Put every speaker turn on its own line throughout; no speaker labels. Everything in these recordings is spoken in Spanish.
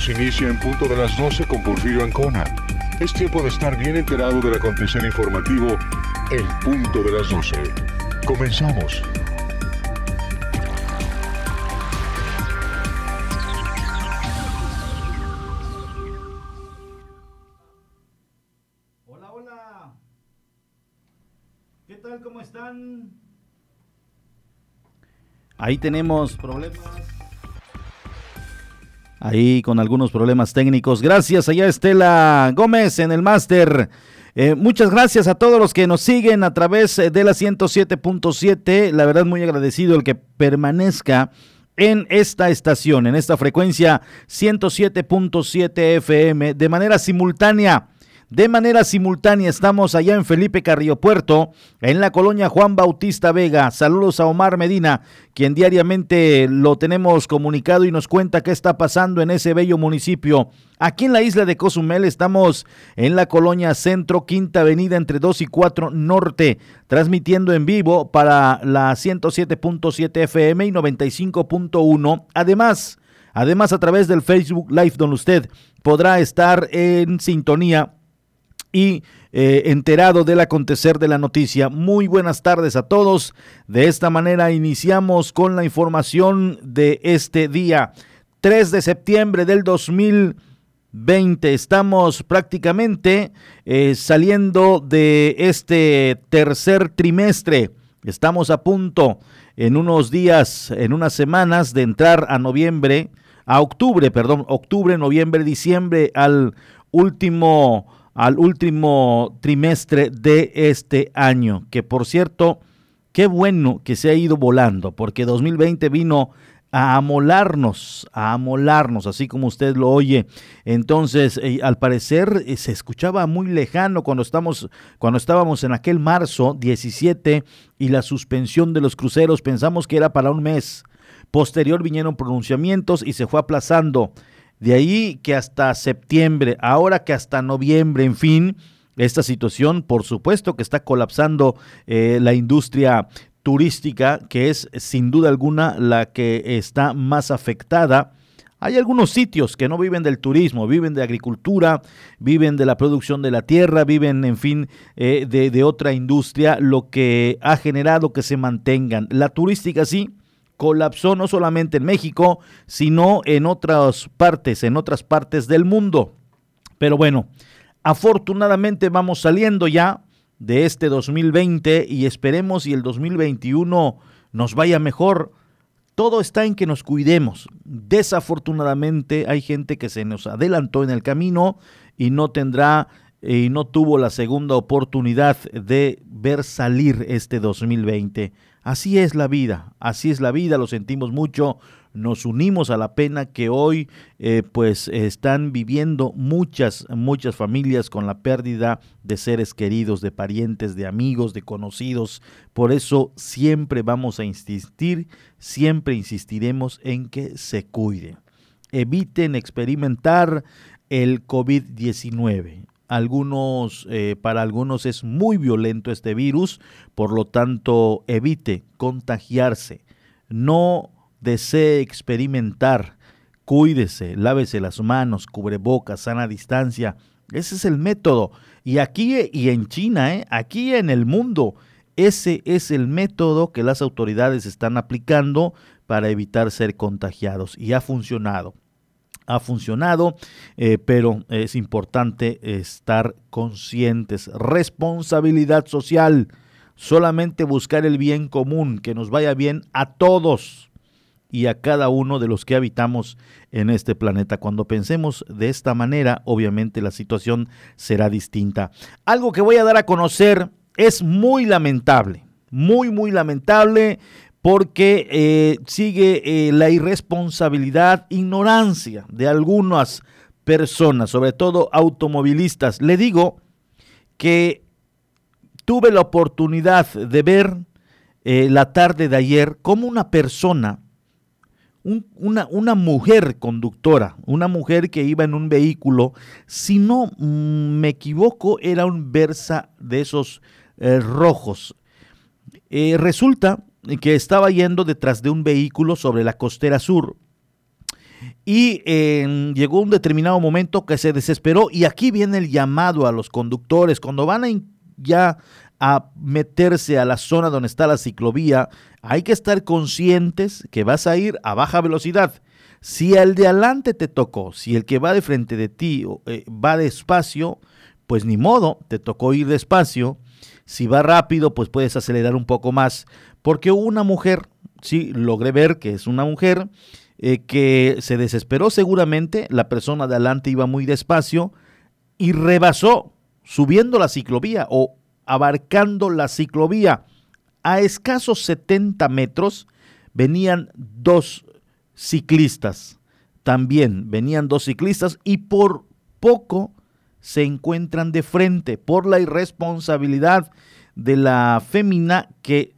Momentos inicia en punto de las 12 con Porfirio Ancona. Es tiempo de estar bien enterado del acontecer informativo El Punto de las 12. Comenzamos.
Hola, hola. ¿Qué tal? ¿Cómo están? Ahí tenemos problemas. Ahí con algunos problemas técnicos. Gracias allá Estela Gómez en el máster. Eh, muchas gracias a todos los que nos siguen a través eh, de la 107.7. La verdad muy agradecido el que permanezca en esta estación, en esta frecuencia 107.7 FM de manera simultánea de manera simultánea estamos allá en Felipe Carrillo Puerto, en la colonia Juan Bautista Vega. Saludos a Omar Medina, quien diariamente lo tenemos comunicado y nos cuenta qué está pasando en ese bello municipio. Aquí en la isla de Cozumel estamos en la colonia Centro, Quinta Avenida entre 2 y 4 Norte, transmitiendo en vivo para la 107.7 FM y 95.1. Además, además a través del Facebook Live donde usted podrá estar en sintonía y eh, enterado del acontecer de la noticia. Muy buenas tardes a todos. De esta manera iniciamos con la información de este día, 3 de septiembre del 2020. Estamos prácticamente eh, saliendo de este tercer trimestre. Estamos a punto en unos días, en unas semanas de entrar a noviembre, a octubre, perdón, octubre, noviembre, diciembre, al último al último trimestre de este año, que por cierto, qué bueno que se ha ido volando, porque 2020 vino a amolarnos, a amolarnos, así como usted lo oye. Entonces, eh, al parecer eh, se escuchaba muy lejano cuando estamos cuando estábamos en aquel marzo 17 y la suspensión de los cruceros, pensamos que era para un mes. Posterior vinieron pronunciamientos y se fue aplazando. De ahí que hasta septiembre, ahora que hasta noviembre, en fin, esta situación, por supuesto que está colapsando eh, la industria turística, que es sin duda alguna la que está más afectada. Hay algunos sitios que no viven del turismo, viven de agricultura, viven de la producción de la tierra, viven, en fin, eh, de, de otra industria, lo que ha generado que se mantengan. La turística sí, colapsó no solamente en México, sino en otras partes, en otras partes del mundo. Pero bueno, afortunadamente vamos saliendo ya de este 2020 y esperemos y el 2021 nos vaya mejor. Todo está en que nos cuidemos. Desafortunadamente hay gente que se nos adelantó en el camino y no tendrá y no tuvo la segunda oportunidad de ver salir este 2020. Así es la vida, así es la vida, lo sentimos mucho, nos unimos a la pena que hoy eh, pues están viviendo muchas, muchas familias con la pérdida de seres queridos, de parientes, de amigos, de conocidos. Por eso siempre vamos a insistir, siempre insistiremos en que se cuiden. Eviten experimentar el COVID-19 algunos, eh, para algunos es muy violento este virus, por lo tanto evite contagiarse, no desee experimentar, cuídese, lávese las manos, cubrebocas, sana distancia. Ese es el método. Y aquí y en China, ¿eh? aquí en el mundo, ese es el método que las autoridades están aplicando para evitar ser contagiados y ha funcionado ha funcionado, eh, pero es importante estar conscientes. Responsabilidad social, solamente buscar el bien común, que nos vaya bien a todos y a cada uno de los que habitamos en este planeta. Cuando pensemos de esta manera, obviamente la situación será distinta. Algo que voy a dar a conocer es muy lamentable, Muy, muy lamentable porque eh, sigue eh, la irresponsabilidad, ignorancia de algunas personas, sobre todo automovilistas. Le digo que tuve la oportunidad de ver eh, la tarde de ayer cómo una persona, una, una, mujer conductora, una mujer que iba en un vehículo, si no me equivoco, era un Versa de esos rojos. resulta que estaba yendo detrás de un vehículo sobre la costera sur. Y llegó un determinado momento que se desesperó y aquí viene el llamado a los conductores. Cuando van a ya a meterse a la zona donde está la ciclovía, hay que estar conscientes que vas a ir a baja velocidad. Si el de adelante te tocó, si el que va de frente de ti eh, va despacio, pues ni modo, te tocó ir despacio. Si va rápido, pues puedes acelerar un poco más porque una mujer, sí, logré ver que es una mujer, eh, que se desesperó seguramente, la persona de adelante iba muy despacio y rebasó subiendo la ciclovía o abarcando la ciclovía. A escasos 70 metros venían dos ciclistas, también venían dos ciclistas y por poco se encuentran de frente por la irresponsabilidad de la fémina que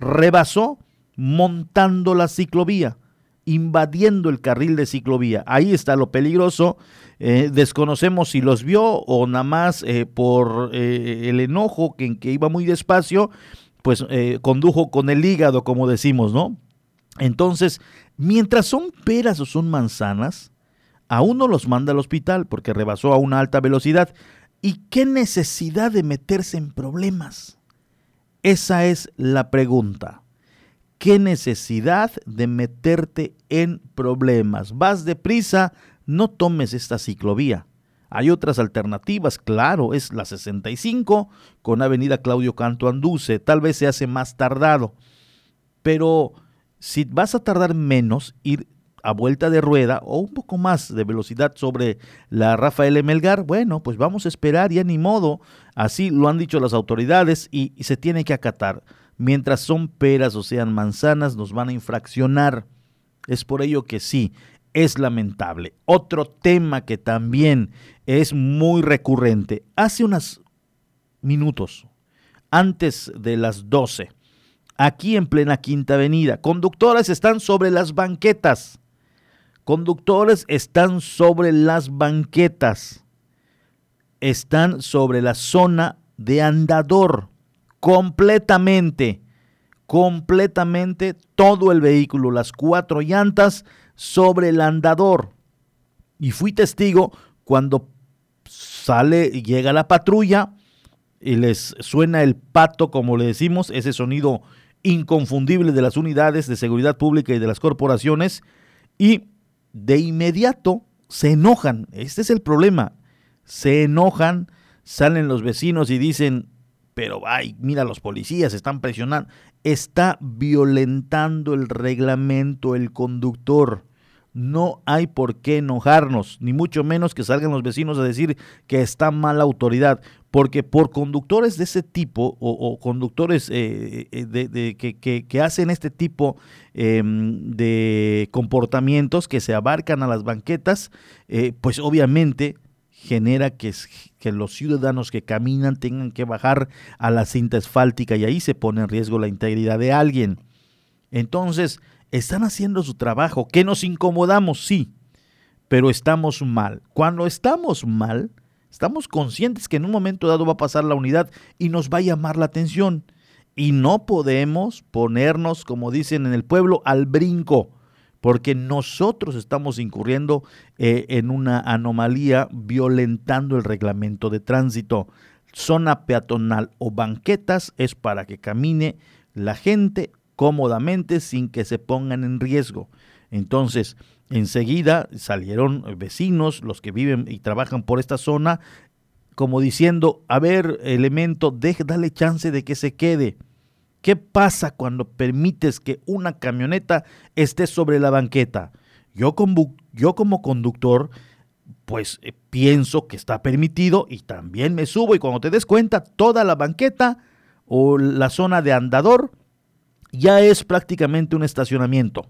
rebasó montando la ciclovía, invadiendo el carril de ciclovía. Ahí está lo peligroso. Eh, desconocemos si los vio o nada más eh, por eh, el enojo que, que, iba muy despacio, pues condujo con el hígado, como decimos, ¿no? Entonces, mientras son peras o son manzanas, a uno los manda al hospital porque rebasó a una alta velocidad. ¿Y qué necesidad de meterse en problemas? Esa es la pregunta. ¿Qué necesidad de meterte en problemas? Vas deprisa, no tomes esta ciclovía. Hay otras alternativas, claro, es la 65 con Avenida Claudio Canto Anduce, tal vez se hace más tardado, pero si vas a tardar menos, ir a vuelta de rueda o un poco más de velocidad sobre la Rafael Melgar, bueno, pues vamos a esperar, ya ni modo, así lo han dicho las autoridades y, y se tiene que acatar. Mientras son peras o sean manzanas, nos van a infraccionar. Es por ello que sí, es lamentable. Otro tema que también es muy recurrente. Hace unos minutos, antes de las 12, aquí en plena Quinta Avenida, conductores están sobre las banquetas conductores están sobre las banquetas, están sobre la zona de andador, completamente, completamente todo el vehículo, las cuatro llantas sobre el andador. Y fui testigo cuando sale llega la patrulla y les suena el pato, como le decimos, ese sonido inconfundible de las unidades de seguridad pública y de las corporaciones, y de inmediato se enojan. Este es el problema. Se enojan, salen los vecinos y dicen, pero ay, mira, los policías están presionando. Está violentando el reglamento el conductor. No hay por qué enojarnos, ni mucho menos que salgan los vecinos a decir que está mala autoridad, porque por conductores de ese tipo o, conductores eh, eh, que, hacen este tipo em, de comportamientos que se abarcan a las banquetas, eh, pues obviamente genera que, que los ciudadanos que caminan tengan que bajar a la cinta asfáltica y ahí se pone en riesgo la integridad de alguien. Entonces, están haciendo su trabajo, que nos incomodamos, sí, pero estamos mal. Cuando estamos mal, estamos conscientes que en un momento dado va a pasar la unidad y nos va a llamar la atención. Y no podemos ponernos, como dicen en el pueblo, al brinco, porque nosotros estamos incurriendo eh, en una anomalía violentando el reglamento de tránsito. Zona peatonal o banquetas es para que camine la gente cómodamente sin que se pongan en riesgo. Entonces, enseguida salieron vecinos, los que viven y trabajan por esta zona, como diciendo, a ver, elemento, dale chance de que se quede. ¿Qué pasa cuando permites que una camioneta esté sobre la banqueta? Yo como, yo como conductor, pues eh, pienso que está permitido y también me subo y cuando te des cuenta, toda la banqueta o la zona de andador ya es prácticamente un estacionamiento.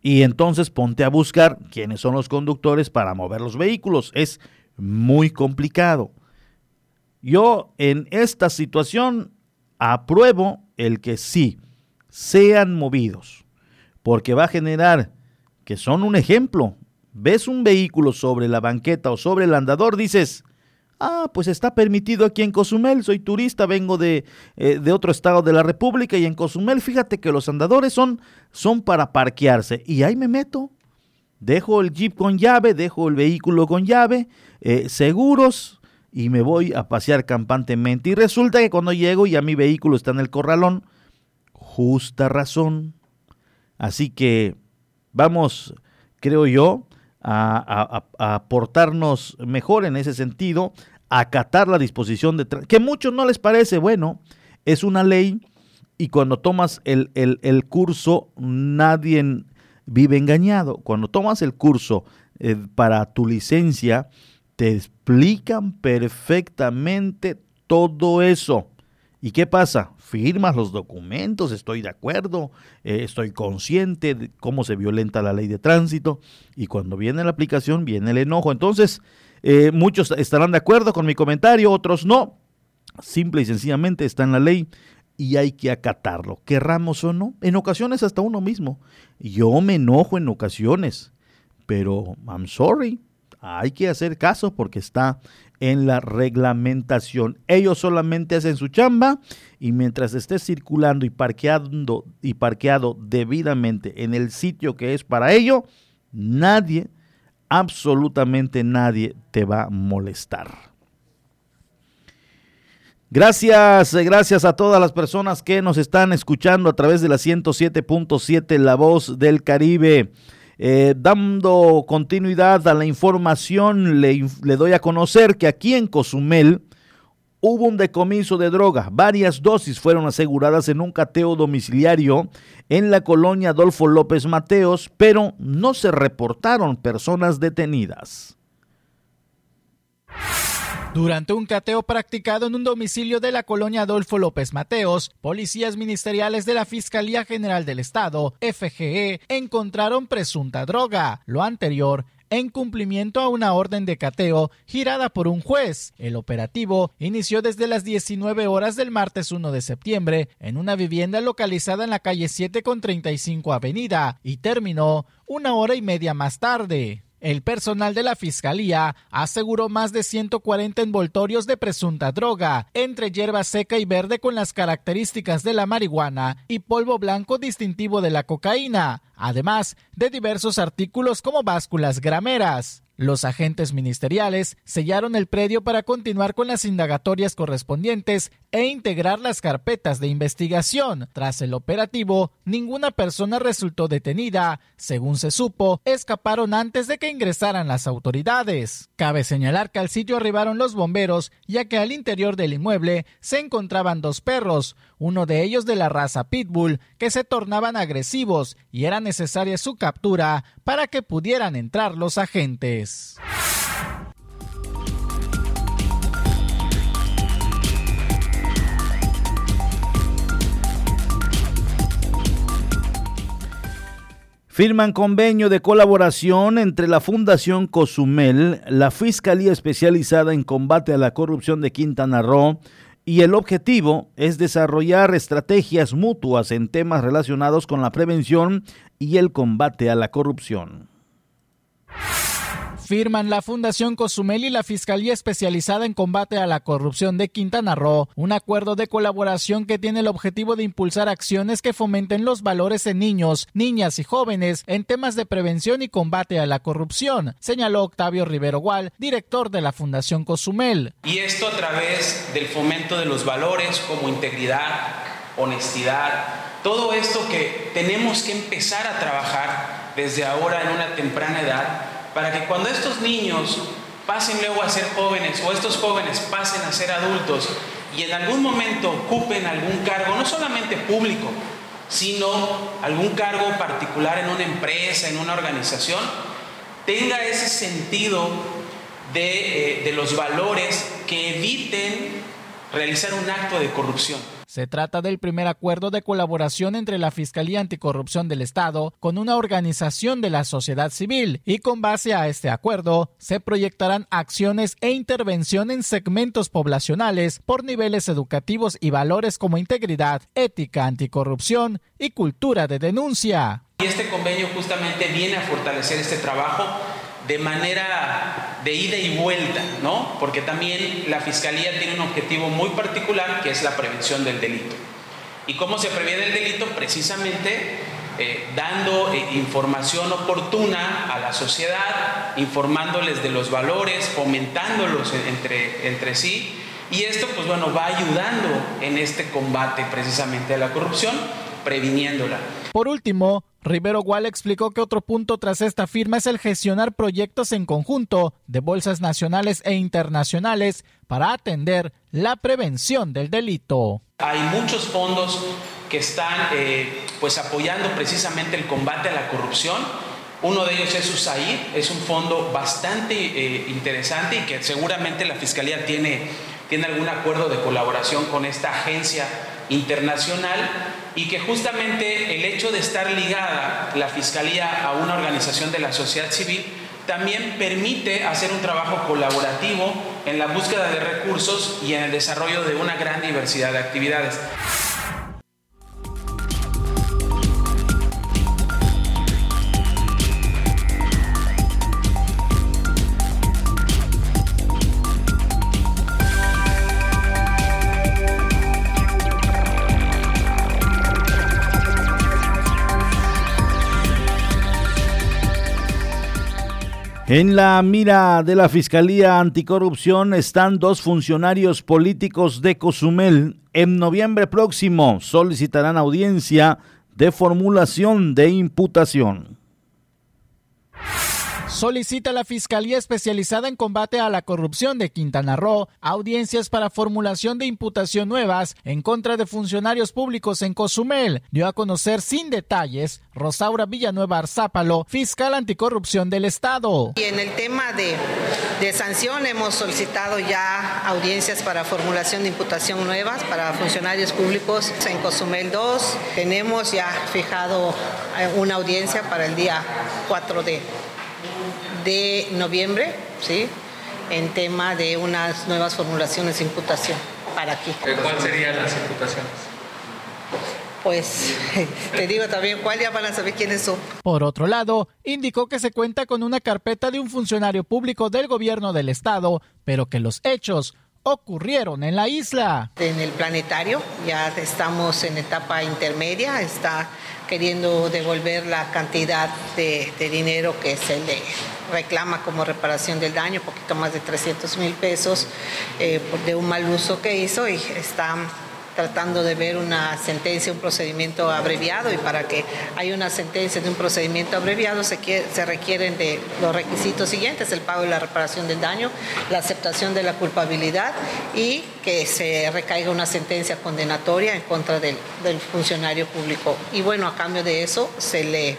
Y entonces ponte a buscar quiénes son los conductores para mover los vehículos. Es muy complicado. Yo en esta situación apruebo el que sí sean movidos, porque va a generar que son un ejemplo. Ves un vehículo sobre la banqueta o sobre el andador, dices, ah, pues está permitido aquí en Cozumel, soy turista, vengo de, eh, de, otro estado de la República y en Cozumel, fíjate que los andadores son, son para parquearse y ahí me meto. Dejo el jeep con llave, dejo el vehículo con llave, eh, seguros y me voy a pasear campantemente. Y resulta que cuando llego y a mi vehículo está en el corralón, justa razón. Así que vamos, creo yo, a, aportarnos mejor en ese sentido, a acatar la disposición de... Que a muchos no les parece, bueno, es una ley y cuando tomas el, el, curso nadie vive engañado. Cuando tomas el curso eh, para tu licencia, te explican perfectamente todo eso. ¿Y qué pasa? Firmas los documentos, estoy de acuerdo, eh, estoy consciente de cómo se violenta la ley de tránsito y cuando viene la aplicación viene el enojo. Entonces, eh, muchos estarán de acuerdo con mi comentario, otros no. Simple y sencillamente está en la ley y hay que acatarlo, querramos o no. En ocasiones hasta uno mismo. Yo me enojo en ocasiones, pero I'm sorry, hay que hacer caso porque está en la reglamentación. Ellos solamente hacen su chamba y mientras estés circulando y parqueando y parqueado debidamente en el sitio que es para ello, nadie, absolutamente nadie te va a molestar. Gracias, gracias a todas las personas que nos están escuchando a través de la 107.7 La Voz del Caribe. Eh, dando continuidad a la información, le, le doy a conocer que aquí en Cozumel hubo un decomiso de droga. Varias dosis fueron aseguradas en un cateo domiciliario en la colonia Adolfo López Mateos, pero no se reportaron personas detenidas.
Durante un cateo practicado en un domicilio de la colonia Adolfo López Mateos, policías ministeriales de la Fiscalía General del Estado, FGE, encontraron presunta droga. Lo anterior en cumplimiento a una orden de cateo girada por un juez. El operativo inició desde las 19 horas del martes 1 de septiembre en una vivienda localizada en la calle 7 con 35 Avenida y terminó una hora y media más tarde. El personal de la Fiscalía aseguró más de 140 envoltorios de presunta droga, entre hierba seca y verde con las características de la marihuana y polvo blanco distintivo de la cocaína, además de diversos artículos como básculas grameras. Los agentes ministeriales sellaron el predio para continuar con las indagatorias correspondientes e integrar las carpetas de investigación. Tras el operativo, ninguna persona resultó detenida. Según se supo, escaparon antes de que ingresaran las autoridades. Cabe señalar que al sitio arribaron los bomberos, ya que al interior del inmueble se encontraban dos perros, uno de ellos de la raza Pitbull, que se tornaban agresivos y era necesaria su captura para que pudieran entrar los agentes.
Firman convenio de colaboración entre la Fundación Cozumel, la Fiscalía Especializada en Combate a la Corrupción de Quintana Roo, y el objetivo es desarrollar estrategias mutuas en temas relacionados con la prevención y el combate a la corrupción
firman la Fundación Cozumel y la Fiscalía Especializada en Combate a la Corrupción de Quintana Roo un acuerdo de colaboración que tiene el objetivo de impulsar acciones que fomenten los valores en niños, niñas y jóvenes en temas de prevención y combate a la corrupción, señaló Octavio Rivero Gual, director de la Fundación Cozumel.
Y esto a través del fomento de los valores como integridad, honestidad, todo esto que tenemos que empezar a trabajar desde ahora en una temprana edad para que cuando estos niños pasen luego a ser jóvenes o estos jóvenes pasen a ser adultos y en algún momento ocupen algún cargo, no solamente público, sino algún cargo particular en una empresa, en una organización, tenga ese sentido de, eh, los valores que eviten realizar un acto de corrupción.
Se trata del primer acuerdo de colaboración entre la Fiscalía Anticorrupción del Estado con una organización de la sociedad civil y con base a este acuerdo se proyectarán acciones e intervención en segmentos poblacionales por niveles educativos y valores como integridad, ética, anticorrupción y cultura de denuncia.
Y este convenio justamente viene a fortalecer este trabajo de manera de ida y vuelta, ¿no? Porque también la Fiscalía tiene un objetivo muy particular que es la prevención del delito. ¿Y cómo se previene el delito? Precisamente eh, dando eh, información oportuna a la sociedad, informándoles de los valores, fomentándolos entre, entre sí. Y esto, pues bueno, va ayudando en este combate precisamente a la corrupción, previniéndola.
Por último, Rivero Gual explicó que otro punto tras esta firma es el gestionar proyectos en conjunto de bolsas nacionales e internacionales para atender la prevención del delito.
Hay muchos fondos que están eh, pues apoyando precisamente el combate a la corrupción. Uno de ellos es USAID, es un fondo bastante eh, interesante y que seguramente la Fiscalía tiene, tiene algún acuerdo de colaboración con esta agencia internacional y que justamente el hecho de estar ligada la Fiscalía a una organización de la sociedad civil también permite hacer un trabajo colaborativo en la búsqueda de recursos y en el desarrollo de una gran diversidad de actividades.
En la mira de la Fiscalía Anticorrupción están dos funcionarios políticos de Cozumel. En noviembre próximo solicitarán audiencia de formulación de imputación
solicita la Fiscalía Especializada en Combate a la Corrupción de Quintana Roo audiencias para formulación de imputación nuevas en contra de funcionarios públicos en Cozumel. Dio a conocer sin detalles Rosaura Villanueva Arzápalo, fiscal anticorrupción del Estado.
Y en el tema de, de sanción hemos solicitado ya audiencias para formulación de imputación nuevas para funcionarios públicos en Cozumel 2. Tenemos ya fijado eh, una audiencia para el día 4 de de noviembre, ¿sí? en tema de unas nuevas formulaciones de imputación para aquí.
¿Cuáles serían las imputaciones?
Pues te digo también cuál ya van a saber quiénes son.
Por otro lado, indicó que se cuenta con una carpeta de un funcionario público del gobierno del estado, pero que los hechos ocurrieron en la isla.
En el planetario ya estamos en etapa intermedia, está queriendo devolver la cantidad de, dinero que se le reclama como reparación del daño, poquito más de 300 mil pesos eh, de un mal uso que hizo y está tratando de ver una sentencia, un procedimiento abreviado y para que haya una sentencia de un procedimiento abreviado se, se requieren de los requisitos siguientes, el pago y la reparación del daño, la aceptación de la culpabilidad y que se recaiga una sentencia condenatoria en contra del, del funcionario público. Y bueno, a cambio de eso se le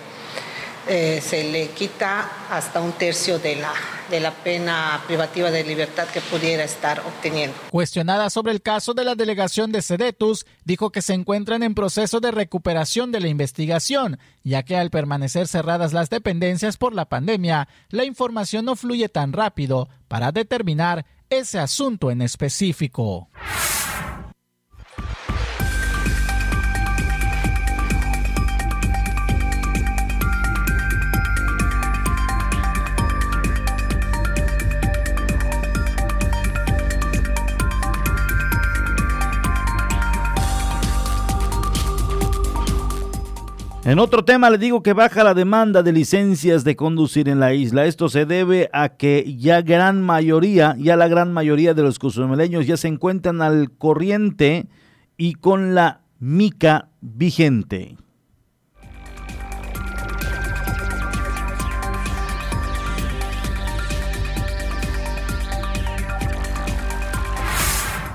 eh, se le quita hasta un tercio de la, de la pena privativa de libertad que pudiera estar obteniendo.
Cuestionada sobre el caso de la delegación de Sedetus, dijo que se encuentran en proceso de recuperación de la investigación, ya que al permanecer cerradas las dependencias por la pandemia, la información no fluye tan rápido para determinar ese asunto en específico.
En otro tema le digo que baja la demanda de licencias de conducir en la isla. Esto se debe a que ya gran mayoría, ya la gran mayoría de los cozumeleños ya se encuentran al corriente y con la mica vigente.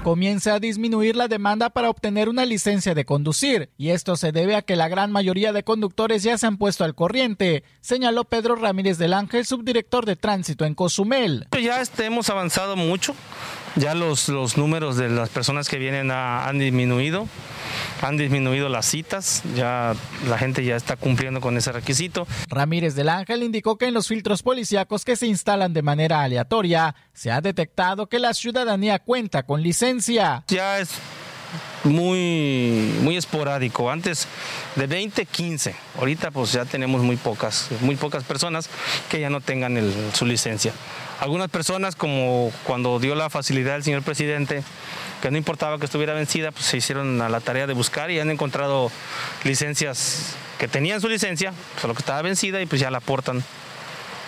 Comienza a disminuir la demanda para obtener una licencia de conducir, y esto se debe a que la gran mayoría de conductores ya se han puesto al corriente, señaló Pedro Ramírez del Ángel, subdirector de tránsito en Cozumel.
Ya este, hemos avanzado mucho Ya los, los números de las personas que vienen han disminuido, han disminuido las citas, ya la gente ya está cumpliendo con ese requisito.
Ramírez del Ángel indicó que en los filtros policíacos que se instalan de manera aleatoria se ha detectado que la ciudadanía cuenta con licencia.
Ya es muy, muy esporádico. Antes de 20, 15. Ahorita pues ya tenemos muy pocas, muy pocas personas que ya no tengan su licencia. Algunas personas, como cuando dio la facilidad el señor presidente, que no importaba que estuviera vencida, pues se hicieron a la tarea de buscar y han encontrado licencias que tenían su licencia, solo que estaba vencida y pues ya la aportan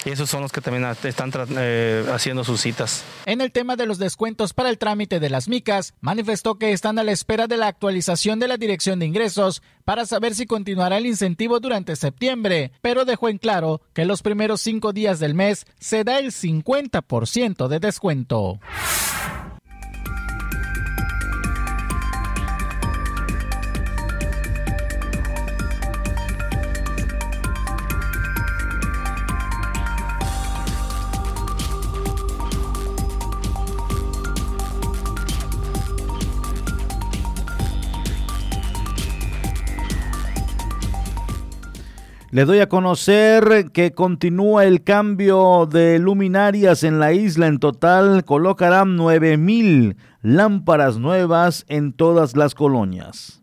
y esos son los que también están eh, haciendo sus citas.
En el tema de los descuentos para el trámite de las micas, manifestó que están a la espera de la actualización de la Dirección de Ingresos para saber si continuará el incentivo durante septiembre, pero dejó en claro que los primeros cinco días del mes se da el 50% de descuento.
Le doy a conocer que continúa el cambio de luminarias en la isla. En total colocarán 9 mil lámparas nuevas en todas las colonias.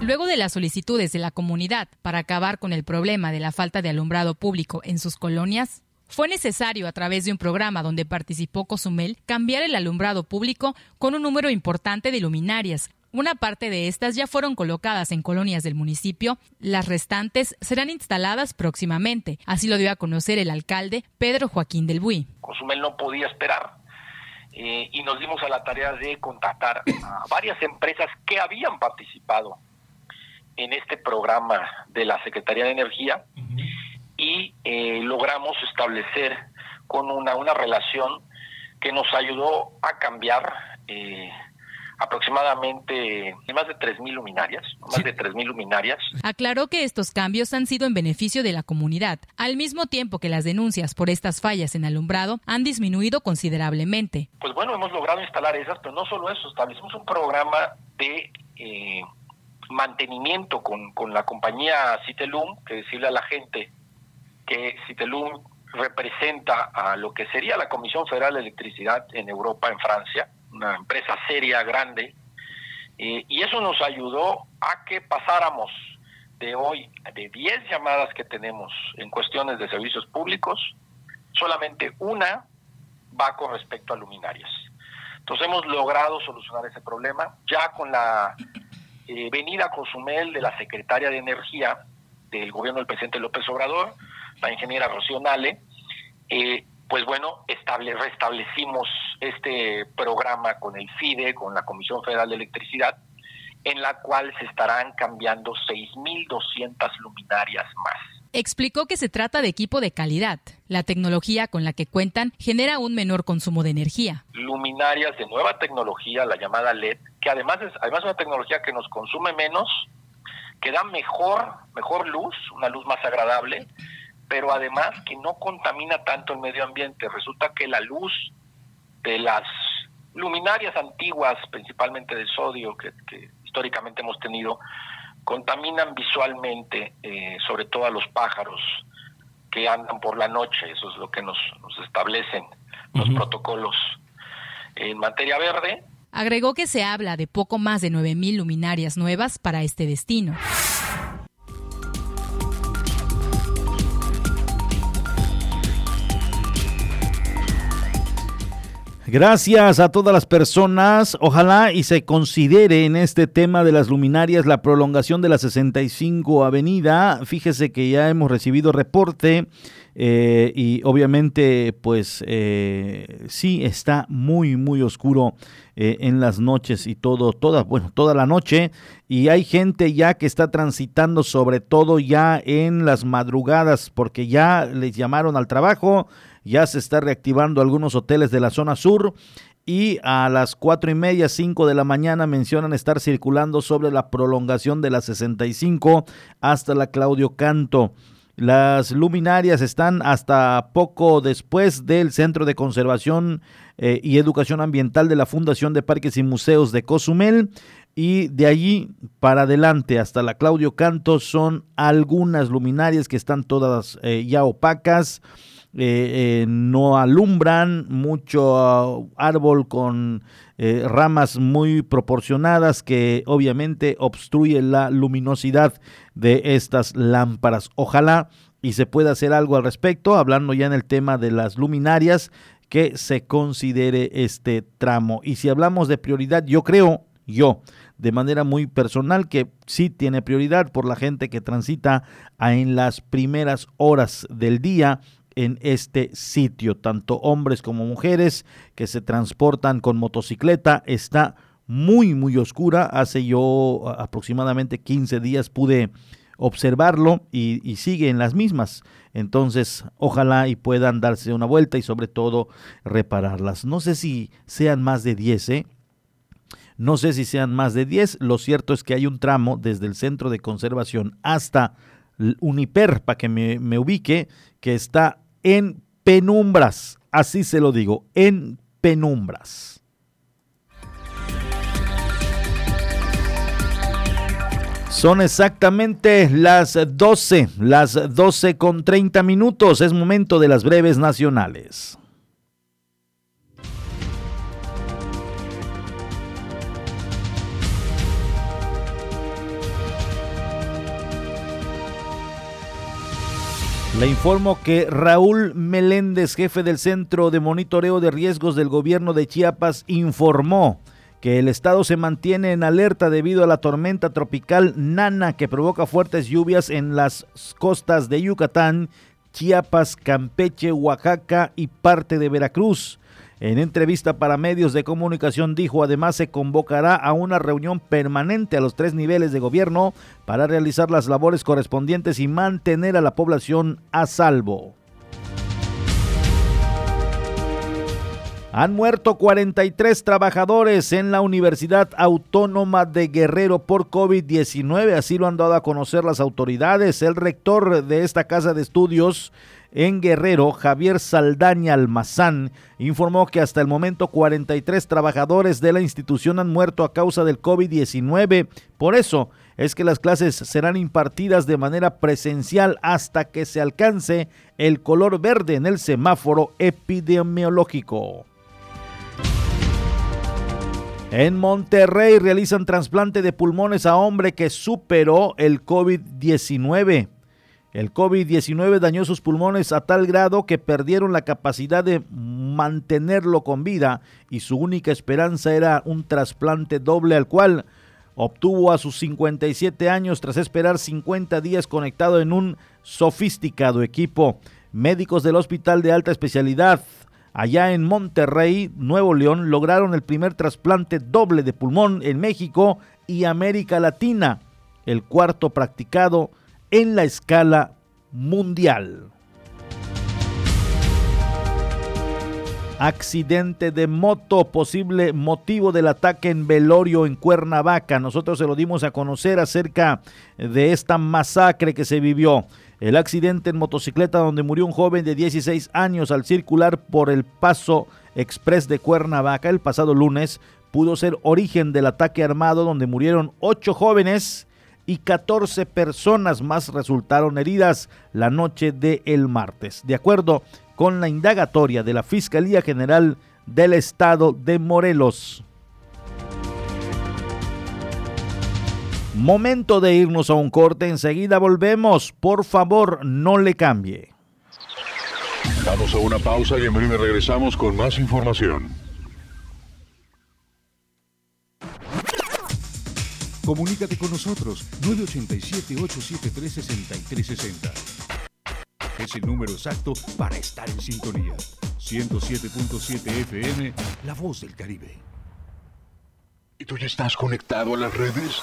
Luego de las solicitudes de la comunidad para acabar con el problema de la falta de alumbrado público en sus colonias, fue necesario, a través de un programa donde participó Cozumel, cambiar el alumbrado público con un número importante de luminarias, una parte de estas ya fueron colocadas en colonias del municipio, las restantes serán instaladas próximamente, así lo dio a conocer el alcalde Pedro Joaquín del Buy.
Cozumel no podía esperar eh, y nos dimos a la tarea de contactar a varias empresas que habían participado en este programa de la Secretaría de Energía y eh, logramos establecer con una, una relación que nos ayudó a cambiar eh, aproximadamente más de 3.000 luminarias, más de 3.000 luminarias.
Aclaró que estos cambios han sido en beneficio de la comunidad, al mismo tiempo que las denuncias por estas fallas en alumbrado han disminuido considerablemente.
Pues bueno, hemos logrado instalar esas, pero no solo eso, establecimos un programa de eh, mantenimiento con, con la compañía Citelum, que decirle a la gente que Citelum representa a lo que sería la Comisión Federal de Electricidad en Europa, en Francia, una empresa seria, grande, eh, y eso nos ayudó a que pasáramos de hoy, de 10 llamadas que tenemos en cuestiones de servicios públicos, solamente una va con respecto a luminarias. Entonces hemos logrado solucionar ese problema. Ya con la eh, venida a Cozumel de la secretaria de Energía del gobierno del presidente López Obrador, la ingeniera Rocío Nale, eh, pues bueno, estable, restablecimos este programa con el FIDE, con la Comisión Federal de Electricidad, en la cual se estarán cambiando 6.200 luminarias más.
Explicó que se trata de equipo de calidad. La tecnología con la que cuentan genera un menor consumo de energía.
Luminarias de nueva tecnología, la llamada LED, que además es además una tecnología que nos consume menos, que da mejor, mejor luz, una luz más agradable, pero además que no contamina tanto el medio ambiente. Resulta que la luz de las luminarias antiguas, principalmente de sodio, que, históricamente hemos tenido, contaminan visualmente, eh, sobre todo a los pájaros que andan por la noche. Eso es lo que nos, establecen los protocolos en materia verde.
Agregó que se habla de poco más de 9.000 luminarias nuevas para este destino.
Gracias a todas las personas. Ojalá y se considere en este tema de las luminarias la prolongación de la 65 Avenida. Fíjese que ya hemos recibido reporte eh, y obviamente pues eh, sí está muy muy oscuro eh, en las noches y todo, toda, bueno, toda la noche y hay gente ya que está transitando sobre todo ya en las madrugadas porque ya les llamaron al trabajo ya se está reactivando algunos hoteles de la zona sur y a las cuatro y media, cinco de la mañana mencionan estar circulando sobre la prolongación de la 65 hasta la Claudio Canto. Las luminarias están hasta poco después del Centro de Conservación eh, y Educación Ambiental de la Fundación de Parques y Museos de Cozumel. Y de allí para adelante hasta la Claudio Canto son algunas luminarias que están todas eh, ya opacas. Eh, no alumbran, mucho árbol con ramas muy proporcionadas que obviamente obstruyen la luminosidad de estas lámparas. Ojalá y se pueda hacer algo al respecto, hablando ya en el tema de las luminarias, que se considere este tramo. Y si hablamos de prioridad, yo creo, yo, de manera muy personal, que sí tiene prioridad por la gente que transita en las primeras horas del día en este sitio, tanto hombres como mujeres que se transportan con motocicleta, está muy, muy oscura. Hace yo aproximadamente 15 días pude observarlo y, sigue en las mismas. Entonces, ojalá y puedan darse una vuelta y sobre todo repararlas. No sé si sean más de 10, ¿eh? No sé si sean más de 10. Lo cierto es que hay un tramo desde el centro de conservación hasta Uniper, para que me, me ubique, que está en penumbras. Así se lo digo, en penumbras. Son exactamente las 12, las 12 con 30 minutos. Es momento de las breves nacionales. Le informo que Raúl Meléndez, jefe del Centro de Monitoreo de Riesgos del Gobierno de Chiapas, informó que el estado se mantiene en alerta debido a la tormenta tropical Nana que provoca fuertes lluvias en las costas de Yucatán, Chiapas, Campeche, Oaxaca y parte de Veracruz. En entrevista para medios de comunicación dijo además se convocará a una reunión permanente a los tres niveles de gobierno para realizar las labores correspondientes y mantener a la población a salvo. Han muerto 43 trabajadores en la Universidad Autónoma de Guerrero por COVID-19, así lo han dado a conocer las autoridades. El rector de esta casa de estudios en Guerrero, Javier Saldaña Almazán, informó que hasta el momento 43 trabajadores de la institución han muerto a causa del COVID-19. Por eso es que las clases serán impartidas de manera presencial hasta que se alcance el color verde en el semáforo epidemiológico. En Monterrey realizan trasplante de pulmones a hombre que superó el COVID-19. El COVID-19 dañó sus pulmones a tal grado que perdieron la capacidad de mantenerlo con vida y su única esperanza era un trasplante doble al cual obtuvo a sus 57 años tras esperar 50 días conectado en un sofisticado equipo. Médicos del Hospital de Alta Especialidad allá en Monterrey, Nuevo León, lograron el primer trasplante doble de pulmón en México y América Latina, el cuarto practicado en la escala mundial. Accidente de moto, posible motivo del ataque en Velorio en Cuernavaca. Nosotros se lo dimos a conocer acerca de esta masacre que se vivió. El accidente en motocicleta donde murió un joven de 16 años al circular por el paso express de Cuernavaca el pasado lunes pudo ser origen del ataque armado donde murieron 8 jóvenes y 14 personas más resultaron heridas la noche del el martes. De acuerdo con la indagatoria de la Fiscalía General del Estado de Morelos. Momento de irnos a un corte, enseguida volvemos. Por favor, no le cambie.
Damos a una pausa y en breve regresamos con más información. Comunícate con nosotros 987-873-6360. Es el número exacto para estar en sintonía. 107.7 FM, La Voz del Caribe. ¿Y tú ya estás conectado a las redes?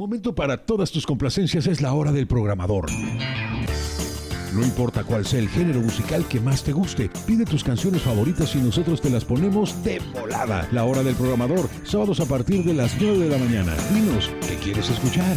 Momento para todas tus complacencias es la hora del programador. No importa cuál sea el género musical que más te guste, pide tus canciones favoritas y nosotros te las ponemos de volada. La hora del programador, sábados a partir de las 9 de la mañana. Dinos, ¿qué quieres escuchar?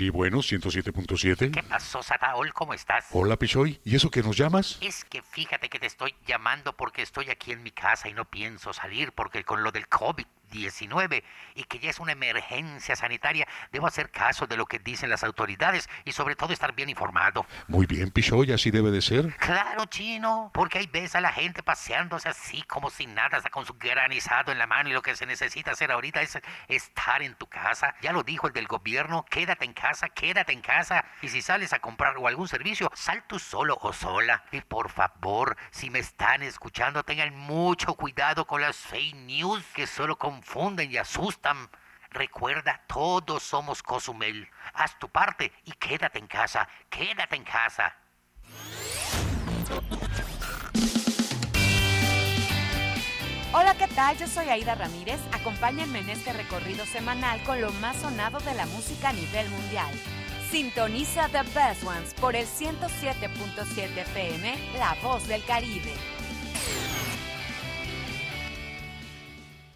Sí, bueno, 107.7.
¿Qué pasó, Sataol? ¿Cómo estás?
Hola, Pichoy. ¿Y eso que nos llamas?
Es que fíjate que te estoy llamando porque estoy aquí en mi casa y no pienso salir porque con lo del COVID 19 y que ya es una emergencia sanitaria, debo hacer caso de lo que dicen las autoridades y sobre todo estar bien informado.
Muy bien, Pichoy, así debe de ser.
Claro, chino, porque ahí ves a la gente paseándose así como sin nada, hasta con su granizado en la mano y lo que se necesita hacer ahorita es estar en tu casa. Ya lo dijo el del gobierno, quédate en casa, quédate en casa y si sales a comprar o algún servicio, sal tú solo o sola. Y por favor, si me están escuchando, tengan mucho cuidado con las fake news que solo con confunden y asustan. Recuerda, todos somos Cozumel. Haz tu parte y quédate en casa, quédate en casa.
Hola, ¿qué tal? Yo soy Aida Ramírez. Acompáñenme en este recorrido semanal con lo más sonado de la música a nivel mundial. Sintoniza The Best Ones por el 107.7 FM, La Voz del Caribe.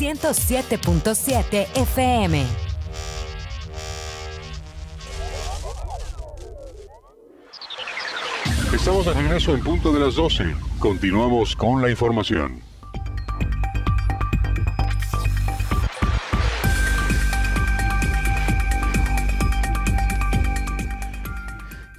107.7 FM.
Estamos de regreso en punto de las 12. Continuamos con la información.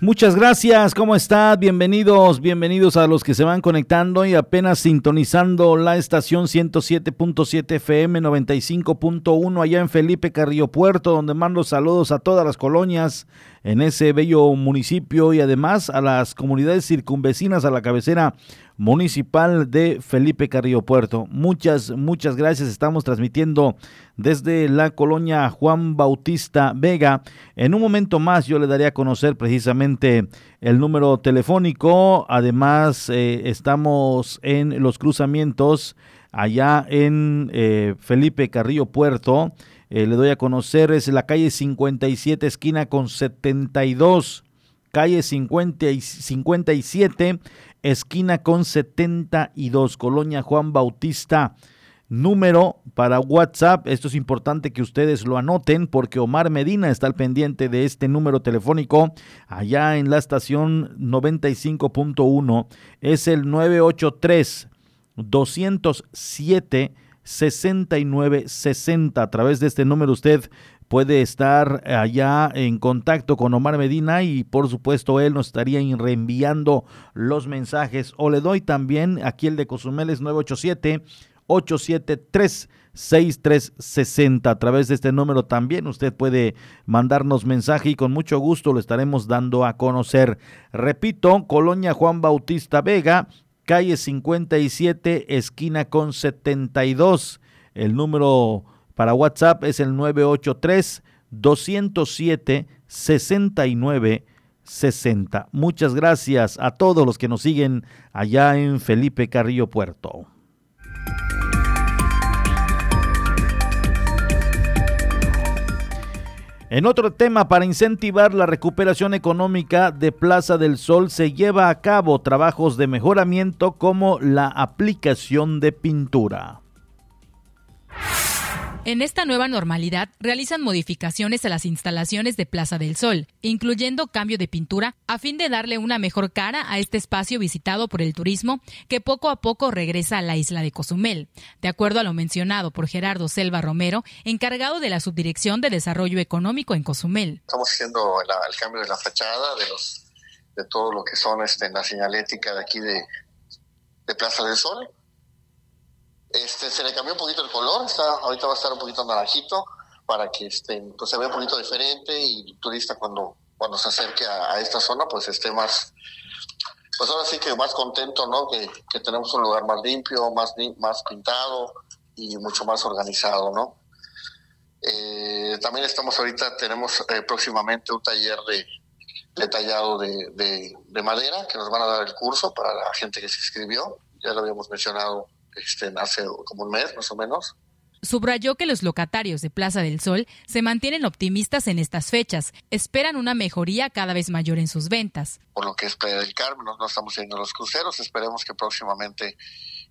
Muchas gracias, ¿cómo estás? Bienvenidos, bienvenidos a los que se van conectando y apenas sintonizando la estación 107.7 FM 95.1 allá en Felipe Carrillo Puerto, donde mando saludos a todas las colonias en ese bello municipio y además a las comunidades circunvecinas a la cabecera municipal de Felipe Carrillo Puerto. Muchas, muchas gracias. Estamos transmitiendo desde la colonia Juan Bautista Vega. En un momento más yo le daré a conocer precisamente el número telefónico. Además, eh, estamos en los cruzamientos allá en eh, Felipe Carrillo Puerto. Eh, le doy a conocer, es la calle 57, esquina con 72. Calle 50 y 57, esquina con 72, Colonia Juan Bautista número para WhatsApp. Esto es importante que ustedes lo anoten porque Omar Medina está al pendiente de este número telefónico allá en la estación 95.1. Es el 983 207 6960. A través de este número usted puede estar allá en contacto con Omar Medina y por supuesto él nos estaría reenviando los mensajes o le doy también aquí el de Cozumel es 987 873 6360. A través de este número también usted puede mandarnos mensaje y con mucho gusto lo estaremos dando a conocer. Repito, Colonia Juan Bautista Vega, calle 57, esquina con 72. El número para WhatsApp es el 983 207 69 60. Muchas gracias a todos los que nos siguen allá en Felipe Carrillo Puerto. En otro tema, para incentivar la recuperación económica de Plaza del Sol, se lleva a cabo trabajos de mejoramiento como la aplicación de pintura.
En esta nueva normalidad realizan modificaciones a las instalaciones de Plaza del Sol, incluyendo cambio de pintura, a fin de darle una mejor cara a este espacio visitado por el turismo que poco a poco regresa a la isla de Cozumel. De acuerdo a lo mencionado por Gerardo Selva Romero, encargado de la Subdirección de Desarrollo Económico en Cozumel.
Estamos haciendo el cambio de la fachada, de, los, de todo lo que son este, la señalética de aquí de, de Plaza del Sol este, se le cambió un poquito el color, está, ahorita va a estar un poquito naranjito para que este, pues, se vea un poquito diferente y el turista cuando, cuando se acerque a, esta zona pues esté más, pues ahora sí que más contento, ¿no? Que, tenemos un lugar más limpio, más, más pintado y mucho más organizado, ¿no? Eh, también estamos ahorita, tenemos eh, próximamente un taller de, detallado de, de madera que nos van a dar el curso para la gente que se inscribió, ya lo habíamos mencionado este, hace como un mes más o menos.
Subrayó que los locatarios de Plaza del Sol se mantienen optimistas en estas fechas, esperan una mejoría cada vez mayor en sus ventas.
Por lo que es Playa del Carmen, no, estamos teniendo los cruceros, esperemos que próximamente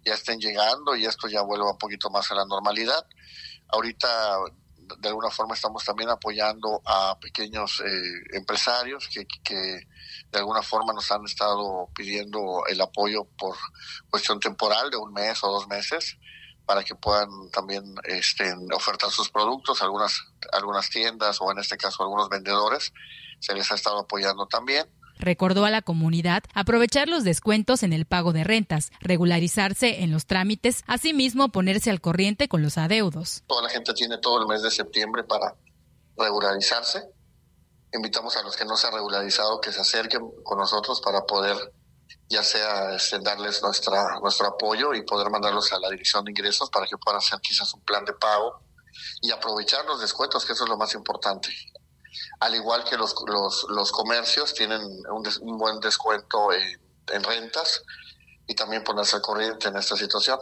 ya estén llegando y esto ya vuelva un poquito más a la normalidad. Ahorita de alguna forma estamos también apoyando a pequeños eh, empresarios que, que, de alguna forma nos han estado pidiendo el apoyo por cuestión temporal de un mes o dos meses para que puedan también este, ofertar sus productos, algunas, algunas tiendas o en este caso algunos vendedores, se les ha estado apoyando también
Recordó a la comunidad aprovechar los descuentos en el pago de rentas, regularizarse en los trámites, asimismo ponerse al corriente con los adeudos.
Toda la gente tiene todo el mes de septiembre para regularizarse. Invitamos a los que no se han regularizado que se acerquen con nosotros para poder ya sea este, darles nuestra, nuestro apoyo y poder mandarlos a la dirección de ingresos para que puedan hacer quizás un plan de pago y aprovechar los descuentos, que eso es lo más importante al igual que los, los, comercios tienen un, buen descuento en, rentas y también ponerse al corriente en esta situación,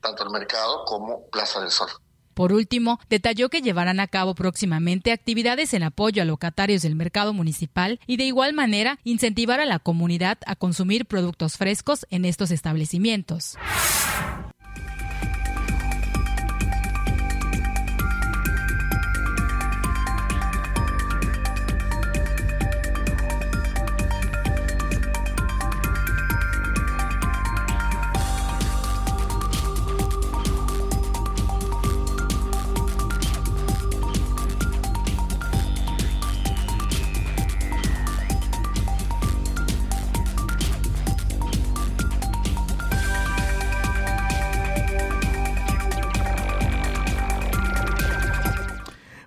tanto el mercado como Plaza del Sol.
Por último, detalló que llevarán a cabo próximamente actividades en apoyo a locatarios del mercado municipal y de igual manera incentivar a la comunidad a consumir productos frescos en estos establecimientos.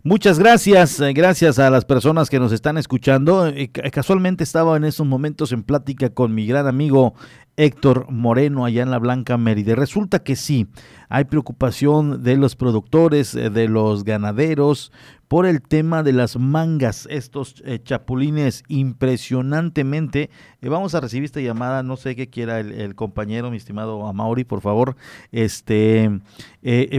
Muchas gracias, eh, gracias a las personas que nos están escuchando. Eh, casualmente estaba en estos momentos en plática con mi gran amigo Héctor Moreno allá en la Blanca Mérida. Resulta que sí, hay preocupación de los productores, eh, de los ganaderos, por el tema de las mangas, estos eh, chapulines impresionantemente. Eh, vamos a recibir esta llamada, no sé qué quiera el, compañero, mi estimado Amauri, por favor. Este,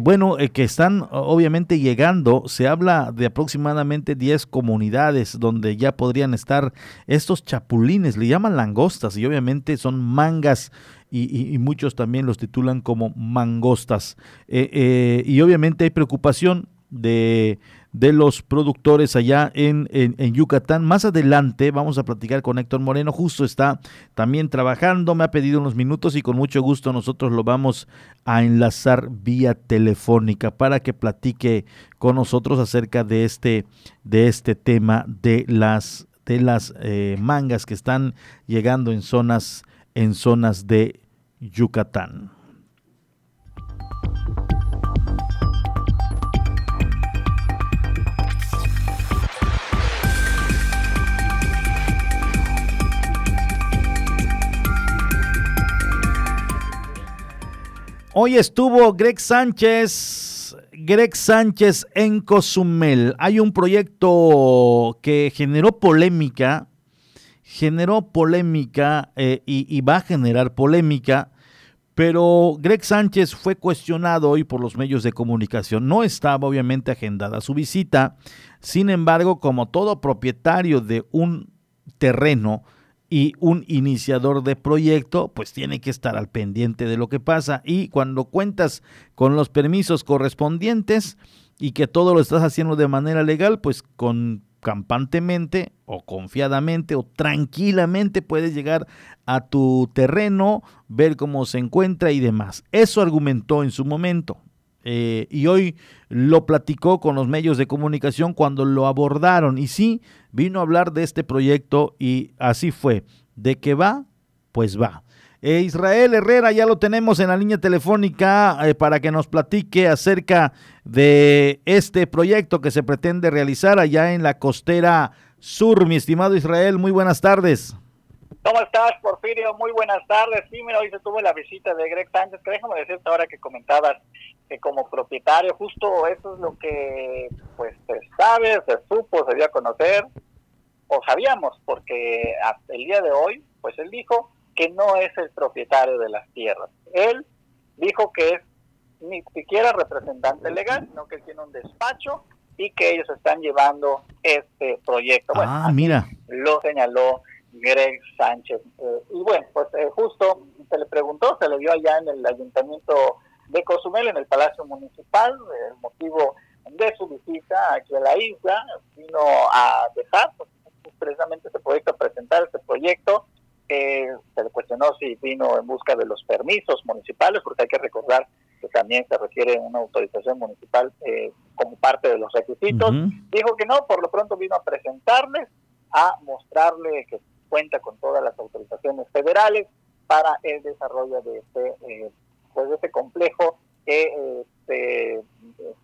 bueno, que están obviamente llegando, se habla de aproximadamente 10 comunidades donde ya podrían estar estos chapulines, le llaman langostas y obviamente son mangas. Y, muchos también los titulan como mangostas. y obviamente hay preocupación de de los productores allá en, en, Yucatán. Más adelante vamos a platicar con Héctor Moreno, justo está también trabajando, me ha pedido unos minutos y con mucho gusto nosotros lo vamos a enlazar vía telefónica para que platique con nosotros acerca de este, de este tema de las, de las eh, mangas que están llegando en zonas, en zonas de Yucatán. Hoy estuvo Greg Sánchez, Greg Sánchez en Cozumel. Hay un proyecto que generó polémica, generó polémica eh, y, va a generar polémica, pero Greg Sánchez fue cuestionado hoy por los medios de comunicación. No estaba obviamente agendada su visita, sin embargo, como todo propietario de un terreno, y un iniciador de proyecto pues tiene que estar al pendiente de lo que pasa y cuando cuentas con los permisos correspondientes y que todo lo estás haciendo de manera legal pues con campantemente o confiadamente o tranquilamente puedes llegar a tu terreno, ver cómo se encuentra y demás. Eso argumentó en su momento. Eh, y hoy lo platicó con los medios de comunicación cuando lo abordaron. Y sí, vino a hablar de este proyecto y así fue. De que va, pues va. Eh, Israel Herrera ya lo tenemos en la línea telefónica eh, para que nos platique acerca de este proyecto que se pretende realizar allá en la costera sur. Mi estimado Israel, muy buenas tardes.
¿Cómo estás, Porfirio? Muy buenas tardes. Sí, mira, hoy se tuvo la visita de Greg Sánchez, que déjame decirte ahora que comentabas que como propietario, justo eso es lo que pues se sabe, se supo, se dio a conocer, o sabíamos, porque hasta el día de hoy, pues él dijo que no es el propietario de las tierras. Él dijo que es ni siquiera representante legal, sino que él tiene un despacho y que ellos están llevando este proyecto.
ah, mira.
Lo señaló Greg Sánchez. Eh, y bueno, pues eh, justo se le preguntó, se le vio allá en el ayuntamiento de Cozumel, en el Palacio Municipal, el motivo de su visita aquí a la isla, vino a dejar pues, precisamente este proyecto, a presentar este proyecto, eh, se le cuestionó si vino en busca de los permisos municipales, porque hay que recordar que también se requiere una autorización municipal como parte de los requisitos. Dijo que no, por lo pronto vino a presentarles, a mostrarle que cuenta con todas las autorizaciones federales para el desarrollo de este, eh, pues este complejo que eh,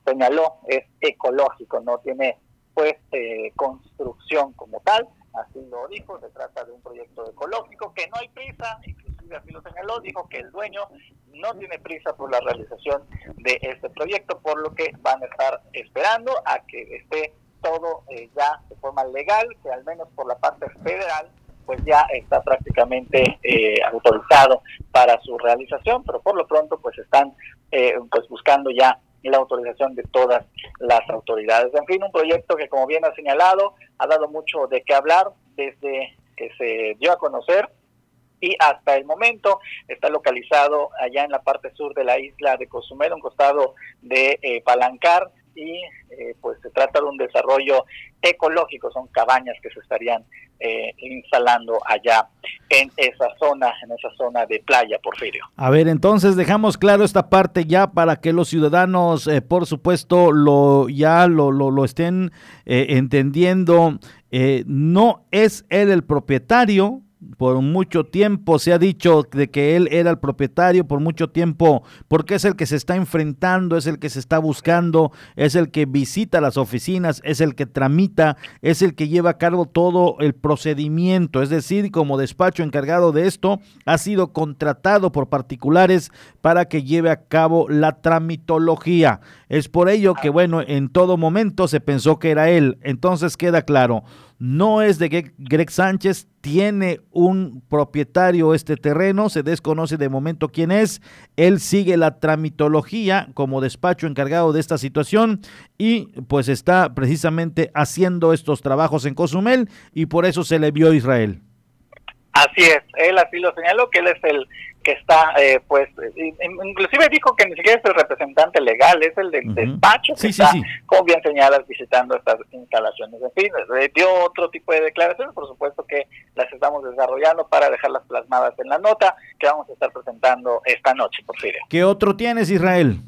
señaló es ecológico, no tiene pues eh, construcción como tal, así lo dijo, se trata de un proyecto ecológico que no hay prisa, inclusive así lo señaló, dijo que el dueño no tiene prisa por la realización de este proyecto, por lo que van a estar esperando a que esté todo ya de forma legal, que al menos por la parte federal pues ya está prácticamente eh, autorizado para su realización, pero por lo pronto pues están eh, pues buscando ya la autorización de todas las autoridades. En fin, un proyecto que como bien ha señalado ha dado mucho de qué hablar desde que se dio a conocer y hasta el momento está localizado allá en la parte sur de la isla de Cozumel, un costado de eh, Palancar, y eh, pues se trata de un desarrollo ecológico, son cabañas que se estarían eh, instalando allá en esa zona, en esa zona de playa, Porfirio.
A ver, entonces dejamos claro esta parte ya para que los ciudadanos, eh, por supuesto, lo ya lo, lo, lo estén entendiendo. no es él el propietario, por mucho tiempo se ha dicho de que él era el propietario, por mucho tiempo, porque es el que se está enfrentando, es el que se está buscando, es el que visita las oficinas, es el que tramita, es el que lleva a cabo todo el procedimiento, es decir, como despacho encargado de esto, ha sido contratado por particulares para que lleve a cabo la tramitología. Es por ello que, bueno, en todo momento se pensó que era él. Entonces queda claro, no es de Greg Sánchez, tiene un propietario este terreno, se desconoce de momento quién es, él sigue la tramitología como despacho encargado de esta situación y pues está precisamente haciendo estos trabajos en Cozumel y por eso se le vio a Israel.
Así es, él así lo señaló, que él es el que está, eh, pues, inclusive dijo que ni siquiera es el representante legal, es el del despacho que está, como bien señalas, visitando estas instalaciones. En fin, eh, dio otro tipo de declaraciones, por supuesto que las estamos desarrollando para dejarlas plasmadas en la nota que vamos a estar presentando esta noche, por fin.
¿Qué otro tienes, Israel?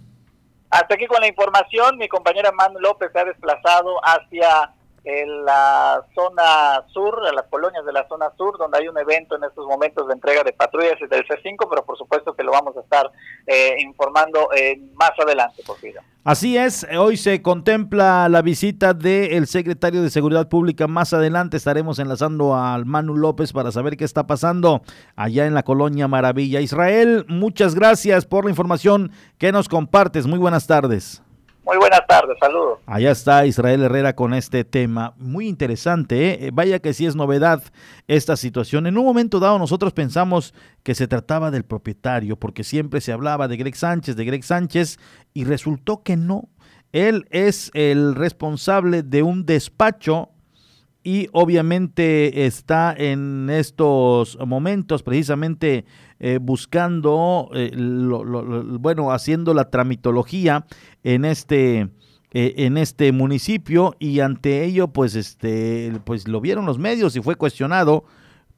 Hasta aquí con la información, mi compañera Manu López se ha desplazado hacia en la zona sur, en las colonias de la zona sur, donde hay un evento en estos momentos de entrega de patrullas del C5, pero por supuesto que lo vamos a estar eh, informando eh, más adelante, por fin.
Así es, hoy se contempla la visita del secretario de Seguridad Pública. Más adelante estaremos enlazando al Manu López para saber qué está pasando allá en la colonia Maravilla. Israel, muchas gracias por la información que nos compartes. Muy buenas tardes.
Muy buenas tardes, saludos.
Allá está Israel Herrera con este tema. Muy interesante, ¿eh? vaya que sí es novedad esta situación. En un momento dado nosotros pensamos que se trataba del propietario, porque siempre se hablaba de Greg Sánchez, de Greg Sánchez, y resultó que no. Él es el responsable de un despacho y obviamente está en estos momentos precisamente eh, buscando, eh, bueno, haciendo la tramitología en este, eh, en este municipio y ante ello, pues, este, pues lo vieron los medios y fue cuestionado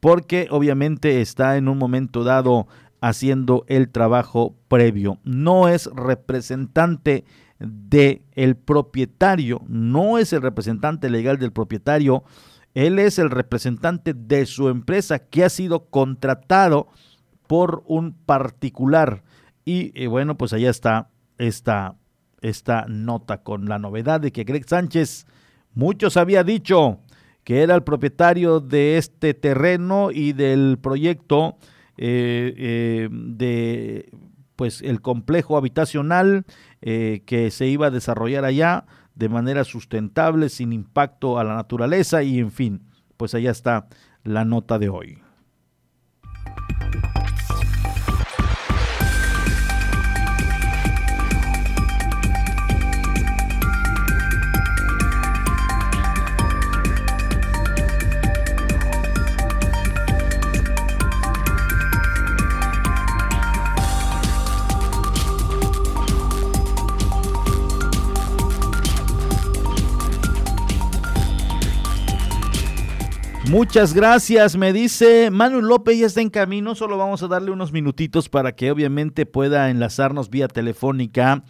porque obviamente está en un momento dado haciendo el trabajo previo. No es representante de el propietario, no es el representante legal del propietario, él es el representante de su empresa que ha sido contratado por un particular. Y eh, bueno, pues allá está esta, esta nota con la novedad de que Greg Sánchez, muchos había dicho que era el propietario de este terreno y del proyecto eh, eh, de pues el complejo habitacional que se iba a desarrollar allá de manera sustentable, sin impacto a la naturaleza y en fin, pues allá está la nota de hoy. Muchas gracias, me dice Manuel López, ya está en camino, solo vamos a darle unos minutitos para que obviamente pueda enlazarnos vía telefónica,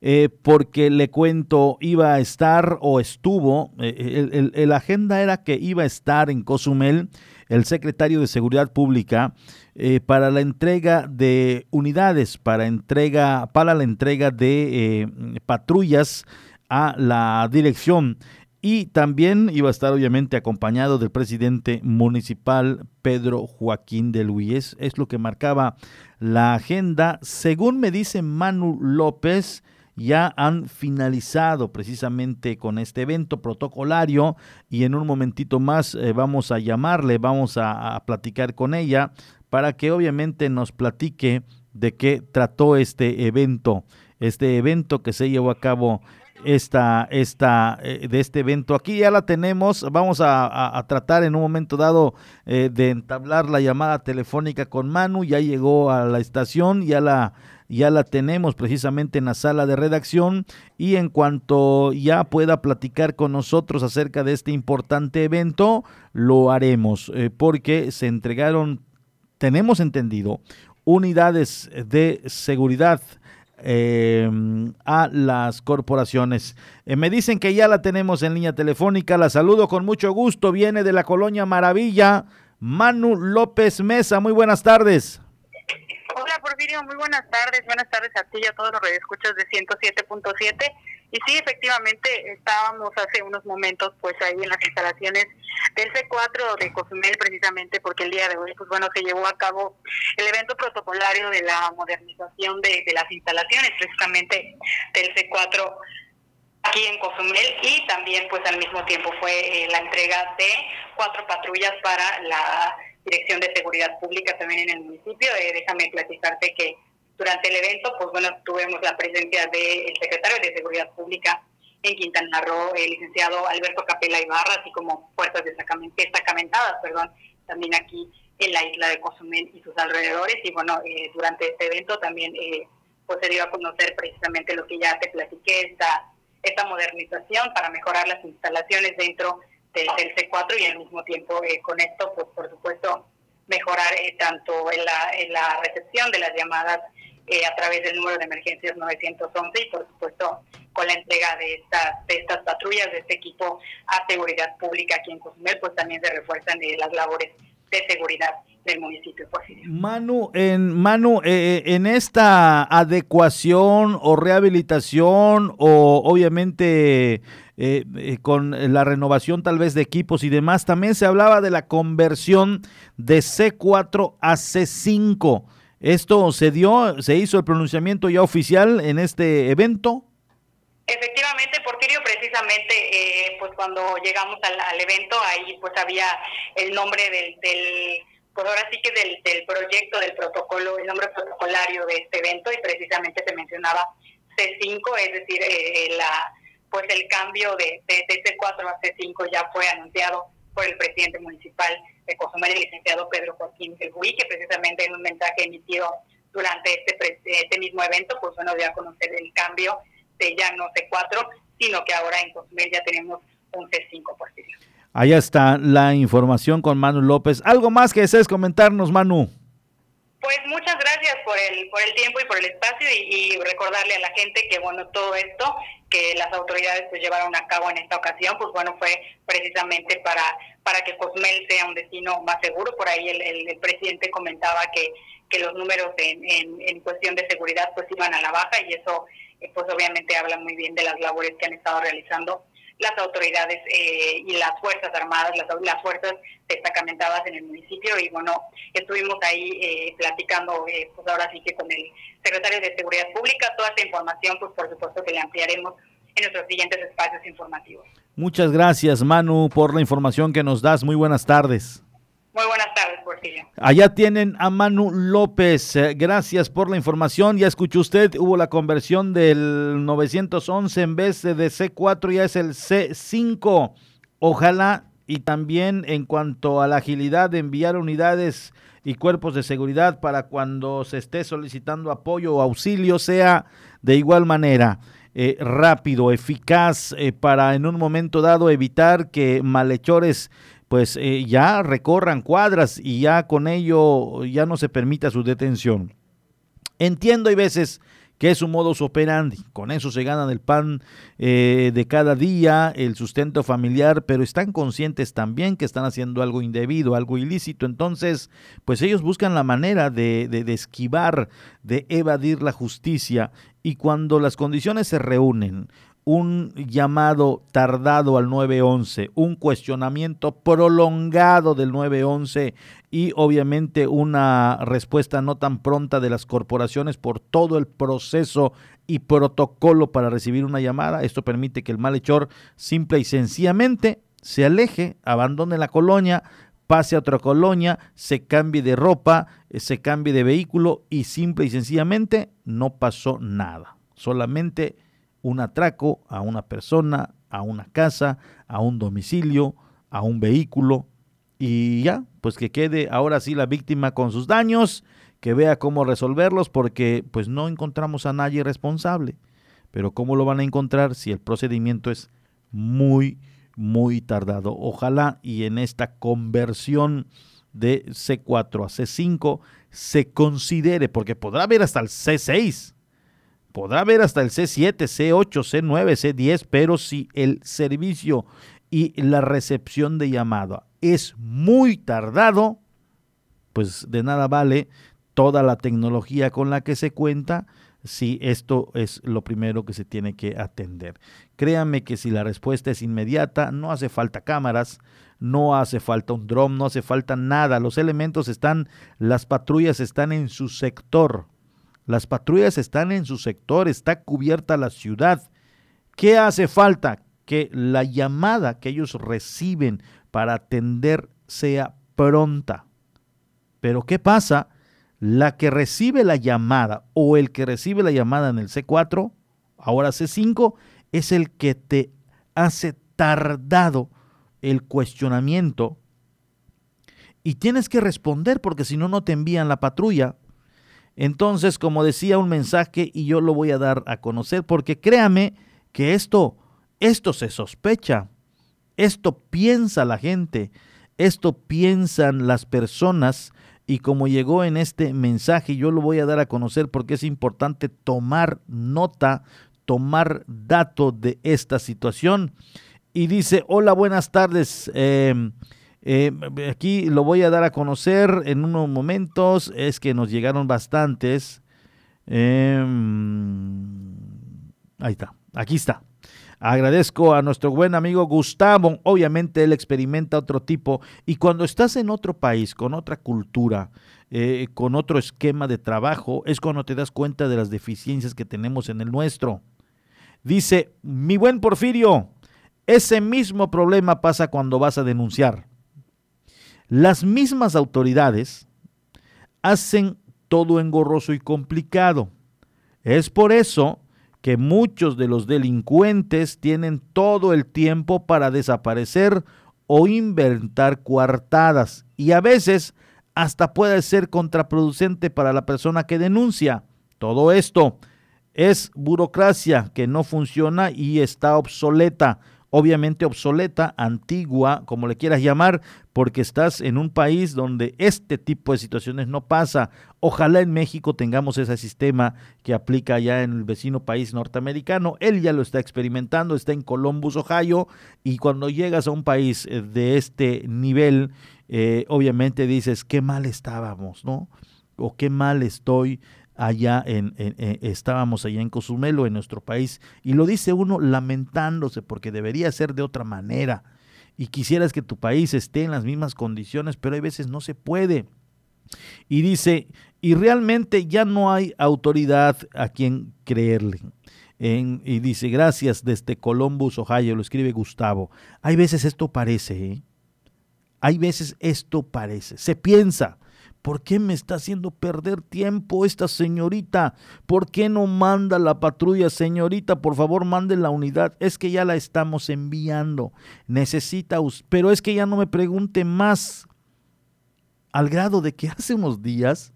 eh, porque le cuento, iba a estar o estuvo, eh, el, agenda era que iba a estar en Cozumel el secretario de Seguridad Pública eh, para la entrega de unidades, para, entrega, para la entrega de patrullas a la dirección y también iba a estar obviamente acompañado del presidente municipal Pedro Joaquín de Luis. Es lo que marcaba la agenda. Según me dice Manu López, ya han finalizado precisamente con este evento protocolario y en un momentito más eh, vamos a llamarle, vamos a, a platicar con ella para que obviamente nos platique de qué trató este evento, este evento que se llevó a cabo esta, esta, eh, de este evento. Aquí ya la tenemos, vamos a, tratar en un momento dado eh, de entablar la llamada telefónica con Manu, ya llegó a la estación, ya la, ya la tenemos precisamente en la sala de redacción. Y en cuanto ya pueda platicar con nosotros acerca de este importante evento, lo haremos, eh, porque se entregaron, tenemos entendido, unidades de seguridad Em, a las corporaciones. Eh, me dicen que ya la tenemos en línea telefónica, la saludo con mucho gusto, viene de la colonia Maravilla. Manu López Mesa. Muy buenas tardes.
Hola Porfirio, muy buenas tardes. Buenas tardes a ti y a todos los radioescuchas de 107.7. Y sí, efectivamente, estábamos hace unos momentos pues ahí en las instalaciones del C4 de Cozumel precisamente porque el día de hoy pues bueno se llevó a cabo el evento protocolario de la modernización de, las instalaciones precisamente del C4 aquí en Cozumel y también pues al mismo tiempo fue eh, la entrega de cuatro patrullas para la Dirección de Seguridad Pública también en el municipio. Eh, déjame platicarte que durante el evento, pues bueno, tuvimos la presencia del secretario de Seguridad Pública en Quintana Roo, el licenciado Alberto Capela Ibarra, así como fuerzas destacamentadas, perdón, también aquí en la isla de Cozumel y sus alrededores. Y bueno, eh, durante este evento también eh, pues se dio a conocer precisamente lo que ya te platiqué, esta, esta modernización para mejorar las instalaciones dentro del C4 y al mismo tiempo eh, con esto, pues por supuesto, mejorar eh, tanto en la, en la recepción de las llamadas eh, a través del número de emergencias 911 y por supuesto con la entrega de estas, de patrullas, de este equipo a seguridad pública aquí en Cozumel, pues también se refuerzan eh, las labores de seguridad del municipio.
Manu, en, Manu eh, en esta adecuación o rehabilitación o obviamente con la renovación tal vez de equipos y demás, también se hablaba de la conversión de C4 a C5. ¿Esto se dio, se hizo el pronunciamiento ya oficial en este evento?
Efectivamente, Porfirio, precisamente, eh, pues cuando llegamos al, evento, ahí pues había el nombre del, pues ahora sí que del, proyecto, del protocolo, el nombre protocolario de este evento y precisamente se mencionaba C5, es decir, eh, la pues el cambio de, de, de C4 a C5 ya fue anunciado por el presidente municipal de Cozumel, el licenciado Pedro Joaquín Gelbuí, que precisamente en un mensaje emitido durante este, este mismo evento, pues bueno, dio a conocer el cambio de ya no C4, sino que ahora en Cozumel ya tenemos un C5 por sí.
Allá está la información con Manu López. ¿Algo más que desees comentarnos, Manu?
Pues muchas gracias por el, por el tiempo y por el espacio y, recordarle a la gente que bueno, todo esto que las autoridades pues llevaron a cabo en esta ocasión, pues bueno, fue precisamente para, para que Cozumel sea un destino más seguro. Por ahí el, presidente comentaba que, que los números en, en, cuestión de seguridad pues iban a la baja y eso pues obviamente habla muy bien de las labores que han estado realizando las autoridades eh, y las Fuerzas Armadas, las, las fuerzas destacamentadas en el municipio y bueno, estuvimos ahí eh, platicando eh, pues ahora sí que con el secretario de Seguridad Pública, toda esta información pues por supuesto que le ampliaremos en nuestros siguientes espacios informativos.
Muchas gracias Manu por la información que nos das, muy buenas tardes.
Muy buenas tardes, Porfirio.
Allá tienen a Manu López. Eh, gracias por la información. Ya escuchó usted, hubo la conversión del 911 en vez de C4, ya es el C5. Ojalá y también en cuanto a la agilidad de enviar unidades y cuerpos de seguridad para cuando se esté solicitando apoyo o auxilio sea de igual manera. Eh, rápido, eficaz, eh, para en un momento dado evitar que malhechores pues eh, ya recorran cuadras y ya con ello ya no se permita su detención. Entiendo hay veces que es un modus operandi, con eso se ganan el pan eh, de cada día, el sustento familiar, pero están conscientes también que están haciendo algo indebido, algo ilícito, entonces pues ellos buscan la manera de, de esquivar, de evadir la justicia. Y cuando las condiciones se reúnen, un llamado tardado al 911, un cuestionamiento prolongado del 911 y obviamente una respuesta no tan pronta de las corporaciones por todo el proceso y protocolo para recibir una llamada. Esto permite que el malhechor simple y sencillamente se aleje, abandone la colonia, pase a otra colonia, se cambie de ropa, eh, se cambie de vehículo y simple y sencillamente no pasó nada. Solamente un atraco a una persona, a una casa, a un domicilio, a un vehículo y ya, pues que quede ahora sí la víctima con sus daños, que vea cómo resolverlos porque pues no encontramos a nadie responsable. Pero ¿cómo lo van a encontrar si el procedimiento es muy, muy tardado? Ojalá y en esta conversión de C4 a C5 se considere, porque podrá haber hasta el C6, podrá haber hasta el C7, C8, C9, C10, pero si el servicio y la recepción de llamada es muy tardado, pues de nada vale toda la tecnología con la que se cuenta si esto es lo primero que se tiene que atender. Créame que si la respuesta es inmediata, no hace falta cámaras, no hace falta un dron, no hace falta nada. Los elementos están, las patrullas están en su sector. Las patrullas están en su sector, está cubierta la ciudad. ¿Qué hace falta? Que la llamada que ellos reciben para atender sea pronta. Pero ¿qué pasa? La que recibe la llamada o el que recibe la llamada en el C4, ahora C5, es el que te hace tardado el cuestionamiento y tienes que responder porque si no, no te envían la patrulla. Entonces, como decía un mensaje y yo lo voy a dar a conocer porque créame que esto, esto se sospecha, esto piensa la gente, esto piensan las personas y como llegó en este mensaje, yo lo voy a dar a conocer porque es importante tomar nota, tomar dato de esta situación. Y dice, hola, buenas tardes. Em, em, aquí lo voy a dar a conocer en unos momentos. Es que nos llegaron bastantes. Em, ahí está, aquí está. Agradezco a nuestro buen amigo Gustavo. Obviamente él experimenta otro tipo. Y cuando estás en otro país, con otra cultura, eh, con otro esquema de trabajo, es cuando te das cuenta de las deficiencias que tenemos en el nuestro. Dice, mi buen Porfirio, ese mismo problema pasa cuando vas a denunciar. Las mismas autoridades hacen todo engorroso y complicado. Es por eso que muchos de los delincuentes tienen todo el tiempo para desaparecer o inventar coartadas y a veces hasta puede ser contraproducente para la persona que denuncia. Todo esto es burocracia que no funciona y está obsoleta obviamente obsoleta, antigua, como le quieras llamar, porque estás en un país donde este tipo de situaciones no pasa. Ojalá en México tengamos ese sistema que aplica ya en el vecino país norteamericano. Él ya lo está experimentando, está en Columbus, Ohio, y cuando llegas a un país eh, de este nivel, eh, obviamente dices, qué mal estábamos, ¿no? O qué mal estoy allá en, estábamos allá en Cozumelo, en nuestro país, y lo dice uno lamentándose porque debería ser de otra manera. Y quisieras que tu país esté en las mismas condiciones, pero hay veces no se puede. Y dice, y realmente ya no hay autoridad a quien creerle. y dice, gracias desde Columbus, Ohio, lo escribe Gustavo. Hay veces esto parece, ¿eh? hay veces esto parece, se piensa, ¿Por qué me está haciendo perder tiempo esta señorita? ¿Por qué no manda la patrulla, señorita? Por favor, mande la unidad. Es que ya la estamos enviando. Necesita, pero es que ya no me pregunte más. Al grado de que hace unos días,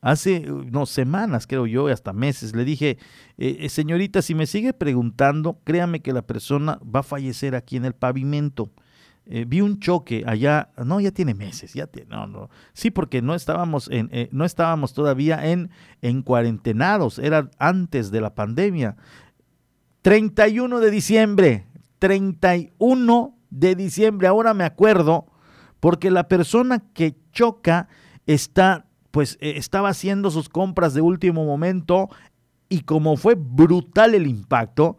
hace unas semanas, creo yo, hasta meses, le dije, eh, eh, señorita, si me sigue preguntando, créame que la persona va a fallecer aquí en el pavimento. Eh, vi un choque allá, no, ya tiene meses, ya tiene, no, no, sí, porque no estábamos, en, eh, no estábamos todavía en, en cuarentenados, era antes de la pandemia. 31 de diciembre, 31 de diciembre, ahora me acuerdo, porque la persona que choca está, pues eh, estaba haciendo sus compras de último momento y como fue brutal el impacto,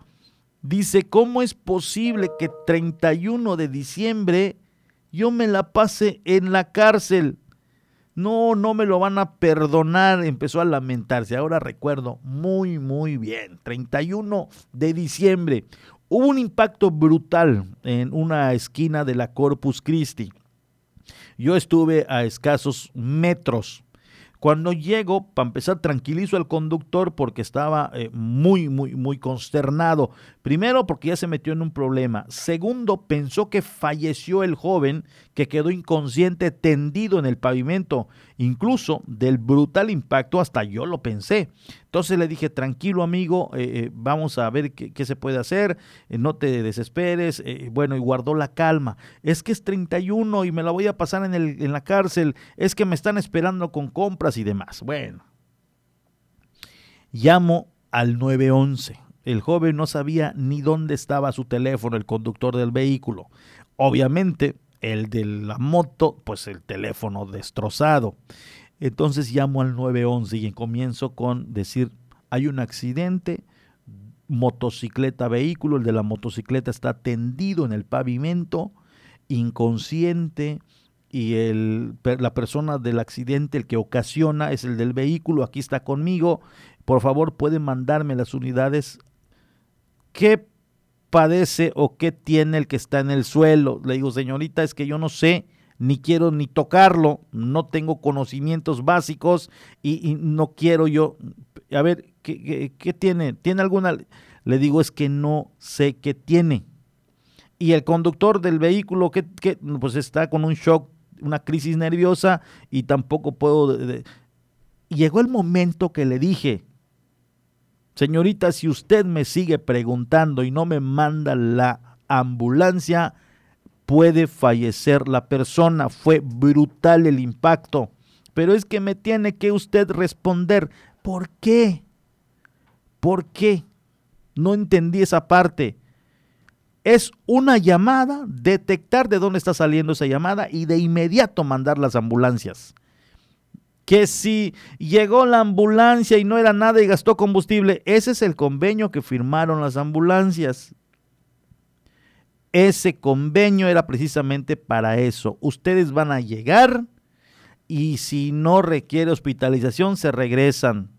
Dice, ¿cómo es posible que 31 de diciembre yo me la pase en la cárcel? No, no me lo van a perdonar. Empezó a lamentarse. Ahora recuerdo muy, muy bien. 31 de diciembre. Hubo un impacto brutal en una esquina de la Corpus Christi. Yo estuve a escasos metros cuando llego, para empezar, tranquilizo al conductor porque estaba eh, muy, muy, muy consternado. Primero, porque ya se metió en un problema. Segundo, pensó que falleció el joven que quedó inconsciente tendido en el pavimento. Incluso del brutal impacto, hasta yo lo pensé. Entonces le dije, tranquilo amigo, eh, eh, vamos a ver qué, se puede hacer, eh, no te desesperes. bueno, y guardó la calma. Es que es 31 y me la voy a pasar en, el, en la cárcel. Es que me están esperando con compras y demás. Bueno, llamo al 911 el joven no sabía ni dónde estaba su teléfono, el conductor del vehículo. Obviamente, el de la moto, pues el teléfono destrozado. Entonces llamo al 911 y comienzo con decir, hay un accidente, motocicleta, vehículo, el de la motocicleta está tendido en el pavimento, inconsciente, y el, la persona del accidente, el que ocasiona, es el del vehículo, aquí está conmigo, por favor pueden mandarme las unidades. ¿Qué padece o qué tiene el que está en el suelo? Le digo, señorita, es que yo no sé, ni quiero ni tocarlo, no tengo conocimientos básicos y, no quiero yo, a ver, ¿qué, ¿qué, tiene? ¿Tiene alguna? Le digo, es que no sé qué tiene. Y el conductor del vehículo, que, pues está con un shock, una crisis nerviosa y tampoco puedo... Llegó el momento que le dije, señorita, si usted me sigue preguntando y no me manda la ambulancia, puede fallecer la persona. Fue brutal el impacto. Pero es que me tiene que usted responder, ¿por qué? ¿Por qué? No entendí esa parte. Es una llamada, detectar de dónde está saliendo esa llamada y de inmediato mandar las ambulancias. Que si llegó la ambulancia y no era nada y gastó combustible, ese es el convenio que firmaron las ambulancias. Ese convenio era precisamente para eso. Ustedes van a llegar y si no requiere hospitalización se regresan.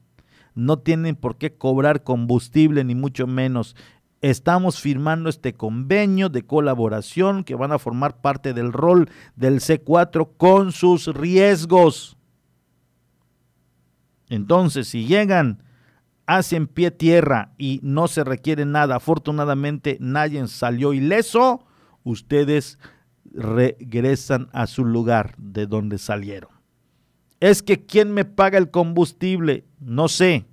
No tienen por qué cobrar combustible ni mucho menos. Estamos firmando este convenio de colaboración que van a formar parte del rol del C4 con sus riesgos. Entonces, si llegan hacen pie tierra y no se requiere nada, afortunadamente nadie salió ileso, ustedes regresan a su lugar de donde salieron. Es que ¿quién me paga el combustible? No sé,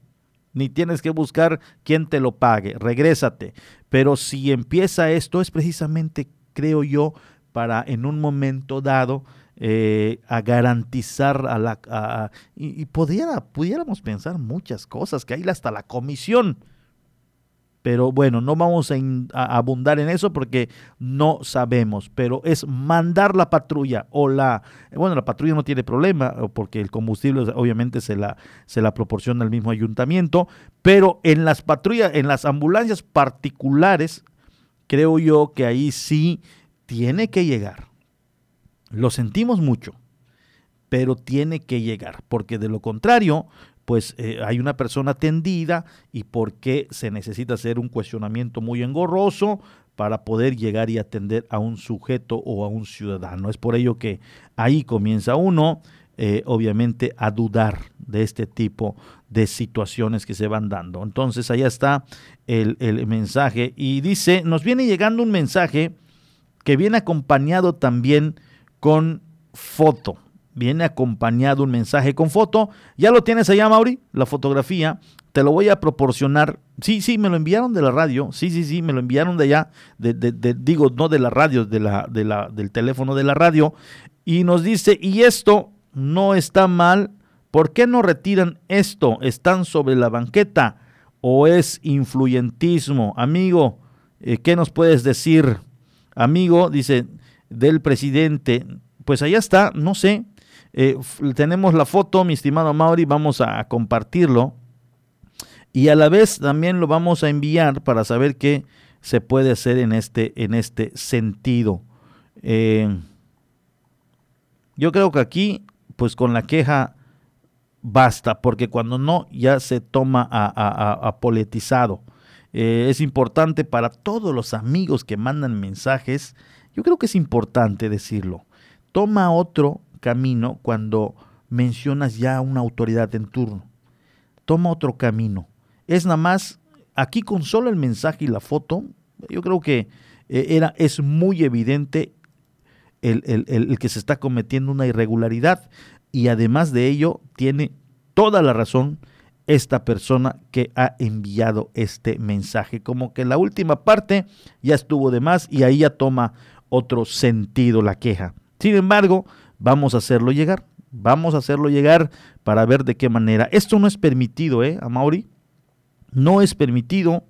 ni tienes que buscar quién te lo pague, regrésate. Pero si empieza esto es precisamente, creo yo, para en un momento dado eh, a garantizar a la... y, pudiéramos pensar muchas cosas, que hay hasta la comisión. Pero bueno, no vamos a, abundar en eso porque no sabemos. Pero es mandar la patrulla o la... Bueno, la patrulla no tiene problema porque el combustible obviamente se la, se la proporciona el mismo ayuntamiento. Pero en las patrullas, en las ambulancias particulares, creo yo que ahí sí tiene que llegar lo sentimos mucho, pero tiene que llegar, porque de lo contrario, pues eh, hay una persona tendida y por qué se necesita hacer un cuestionamiento muy engorroso para poder llegar y atender a un sujeto o a un ciudadano. Es por ello que ahí comienza uno, eh, obviamente, a dudar de este tipo de situaciones que se van dando. Entonces, allá está el, el mensaje y dice, nos viene llegando un mensaje que viene acompañado también con foto. Viene acompañado un mensaje con foto. Ya lo tienes allá, Mauri, la fotografía. Te lo voy a proporcionar. Sí, sí, me lo enviaron de la radio. Sí, sí, sí, me lo enviaron de allá. De, digo, no de la radio, de la, de la, del teléfono de la radio. Y nos dice, y esto no está mal. ¿Por qué no retiran esto? ¿Están sobre la banqueta? ¿O es influyentismo? Amigo, eh, ¿qué nos puedes decir? Amigo, dice, del presidente. Pues allá está, no sé. Eh, tenemos la foto, mi estimado Mauri, vamos a compartirlo. Y a la vez también lo vamos a enviar para saber qué se puede hacer en este, en este sentido. Eh, yo creo que aquí, pues con la queja basta, porque cuando no, ya se toma a, politizado. Eh, es importante para todos los amigos que mandan mensajes yo creo que es importante decirlo. Toma otro camino cuando mencionas ya una autoridad en turno. Toma otro camino. Es nada más, aquí con solo el mensaje y la foto, yo creo que eh, era, es muy evidente el, el que se está cometiendo una irregularidad y además de ello tiene toda la razón esta persona que ha enviado este mensaje. Como que la última parte ya estuvo de más y ahí ya toma otro sentido la queja. Sin embargo, vamos a hacerlo llegar, vamos a hacerlo llegar para ver de qué manera. Esto no es permitido, ¿eh, a? No es permitido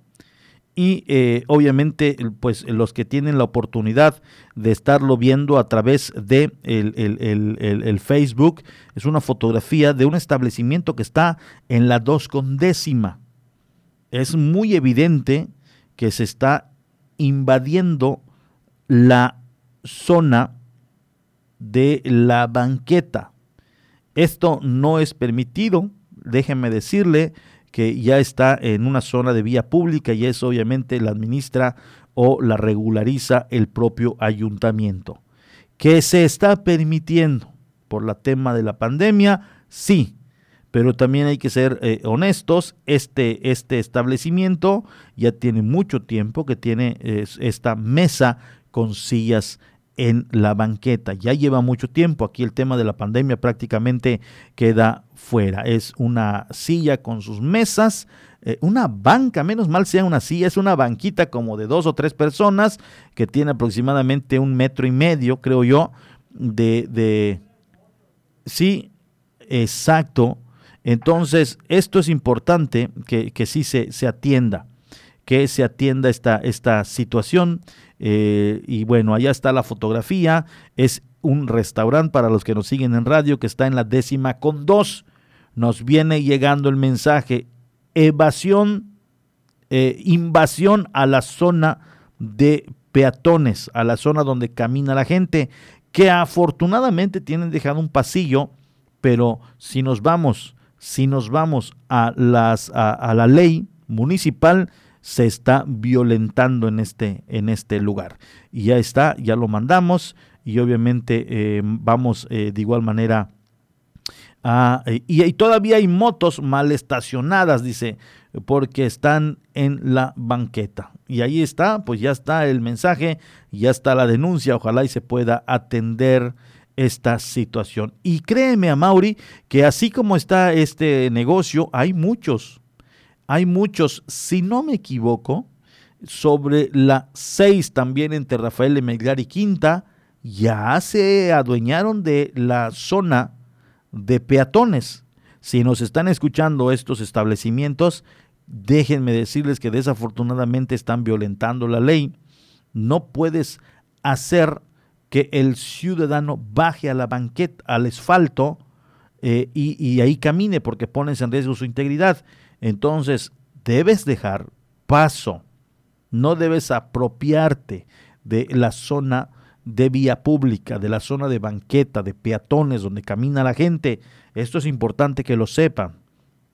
y eh, obviamente pues los que tienen la oportunidad de estarlo viendo a través de el, Facebook es una fotografía de un establecimiento que está en la dos con décima es muy evidente que se está invadiendo la zona de la banqueta esto no es permitido déjenme decirle que ya está en una zona de vía pública y eso obviamente la administra o la regulariza el propio ayuntamiento. ¿Que se está permitiendo por la tema de la pandemia? Sí, pero también hay que ser eh, honestos, este, este establecimiento ya tiene mucho tiempo que tiene esta mesa con sillas en la banqueta. Ya lleva mucho tiempo, aquí el tema de la pandemia prácticamente queda fuera. Es una silla con sus mesas, eh, una banca, menos mal sea una silla, es una banquita como de dos o tres personas que tiene aproximadamente un metro y medio, creo yo, de... de sí, exacto. Entonces, esto es importante que, que sí se, se atienda que se atienda esta, esta situación. Eh, y bueno, allá está la fotografía. Es un restaurante para los que nos siguen en radio que está en la décima con dos. Nos viene llegando el mensaje evasión, eh, invasión a la zona de peatones, a la zona donde camina la gente, que afortunadamente tienen dejado un pasillo, pero si nos vamos, si nos vamos a, las, a la ley municipal, se está violentando en este, en este lugar. Y ya está, ya lo mandamos y obviamente eh, vamos eh, de igual manera a... y, y, todavía hay motos mal estacionadas, dice, porque están en la banqueta. Y ahí está, pues ya está el mensaje, ya está la denuncia, ojalá y se pueda atender esta situación. Y créeme a Mauri que así como está este negocio, hay muchos, hay muchos, si no me equivoco, sobre la 6 también entre Rafael de Melgar y Quinta, ya se adueñaron de la zona de peatones. Si nos están escuchando estos establecimientos, déjenme decirles que desafortunadamente están violentando la ley. No puedes hacer que el ciudadano baje a la banqueta, al asfalto, eh, y, y ahí camine porque pones en riesgo su integridad. Entonces, debes dejar paso, no debes apropiarte de la zona de vía pública, de la zona de banqueta, de peatones, donde camina la gente. Esto es importante que lo sepan.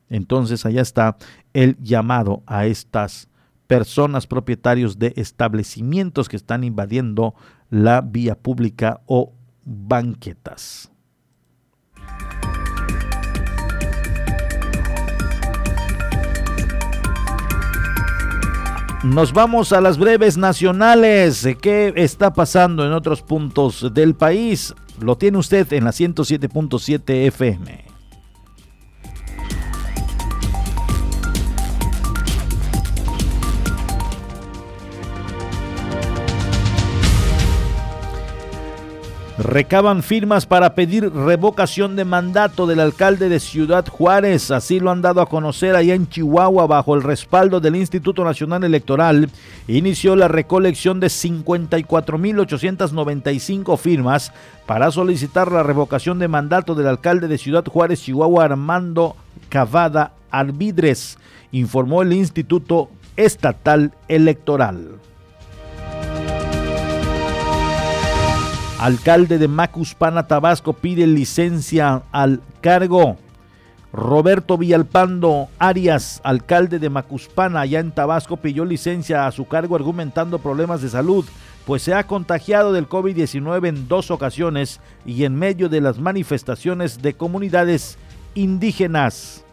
Entonces allá está el llamado a estas personas propietarios de establecimientos que están invadiendo la vía pública o banquetas. Nos vamos a las breves nacionales. ¿Qué está pasando en otros puntos del país? Lo tiene usted en la 107.7 FM. Recaban firmas para pedir revocación de mandato del alcalde de Ciudad Juárez. Así lo han dado a conocer allá en Chihuahua bajo el respaldo del Instituto Nacional Electoral. Inició la recolección de 54.895 firmas para solicitar la revocación de mandato del alcalde de Ciudad Juárez, Chihuahua, Armando Cavada Arvidres, informó el Instituto Estatal Electoral. Alcalde de Macuspana, Tabasco, pide licencia al cargo. Roberto Villalpando Arias, alcalde de Macuspana, allá en Tabasco, pidió licencia a su cargo argumentando problemas de salud, pues se ha contagiado del COVID-19 en dos ocasiones y en medio de las manifestaciones de comunidades indígenas.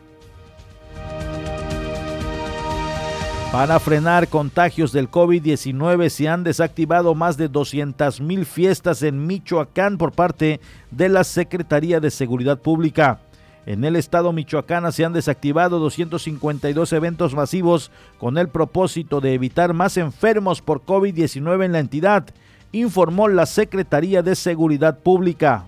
Para frenar contagios del COVID-19 se han desactivado más de 200 mil fiestas en Michoacán por parte de la Secretaría de Seguridad Pública. En el estado michoacana se han desactivado 252 eventos masivos con el propósito de evitar más enfermos por COVID-19 en la entidad, informó la Secretaría de Seguridad Pública.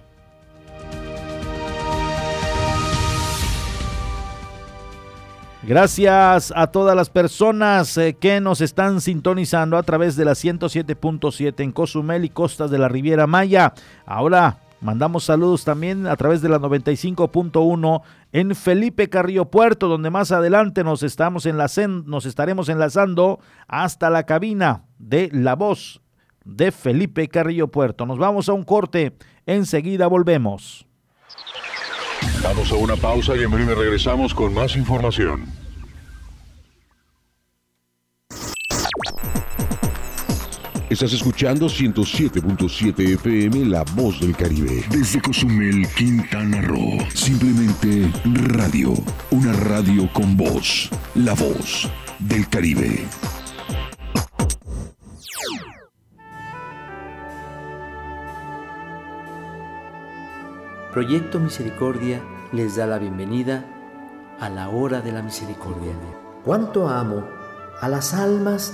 Gracias a todas las personas eh, que nos están sintonizando a través de la 107.7 en Cozumel y costas de la Riviera Maya. Ahora mandamos saludos también a través de la 95.1 en Felipe Carrillo Puerto, donde más adelante nos, estamos nos estaremos enlazando hasta la cabina de La Voz de Felipe Carrillo Puerto. Nos vamos a un corte, enseguida volvemos.
Vamos a una pausa y en breve regresamos con más información. Estás escuchando 107.7 FM La Voz del Caribe. Desde Cozumel, Quintana Roo. Simplemente radio. Una radio con voz. La Voz del Caribe.
Proyecto Misericordia les da la bienvenida a la hora de la misericordia. Cuánto amo a las almas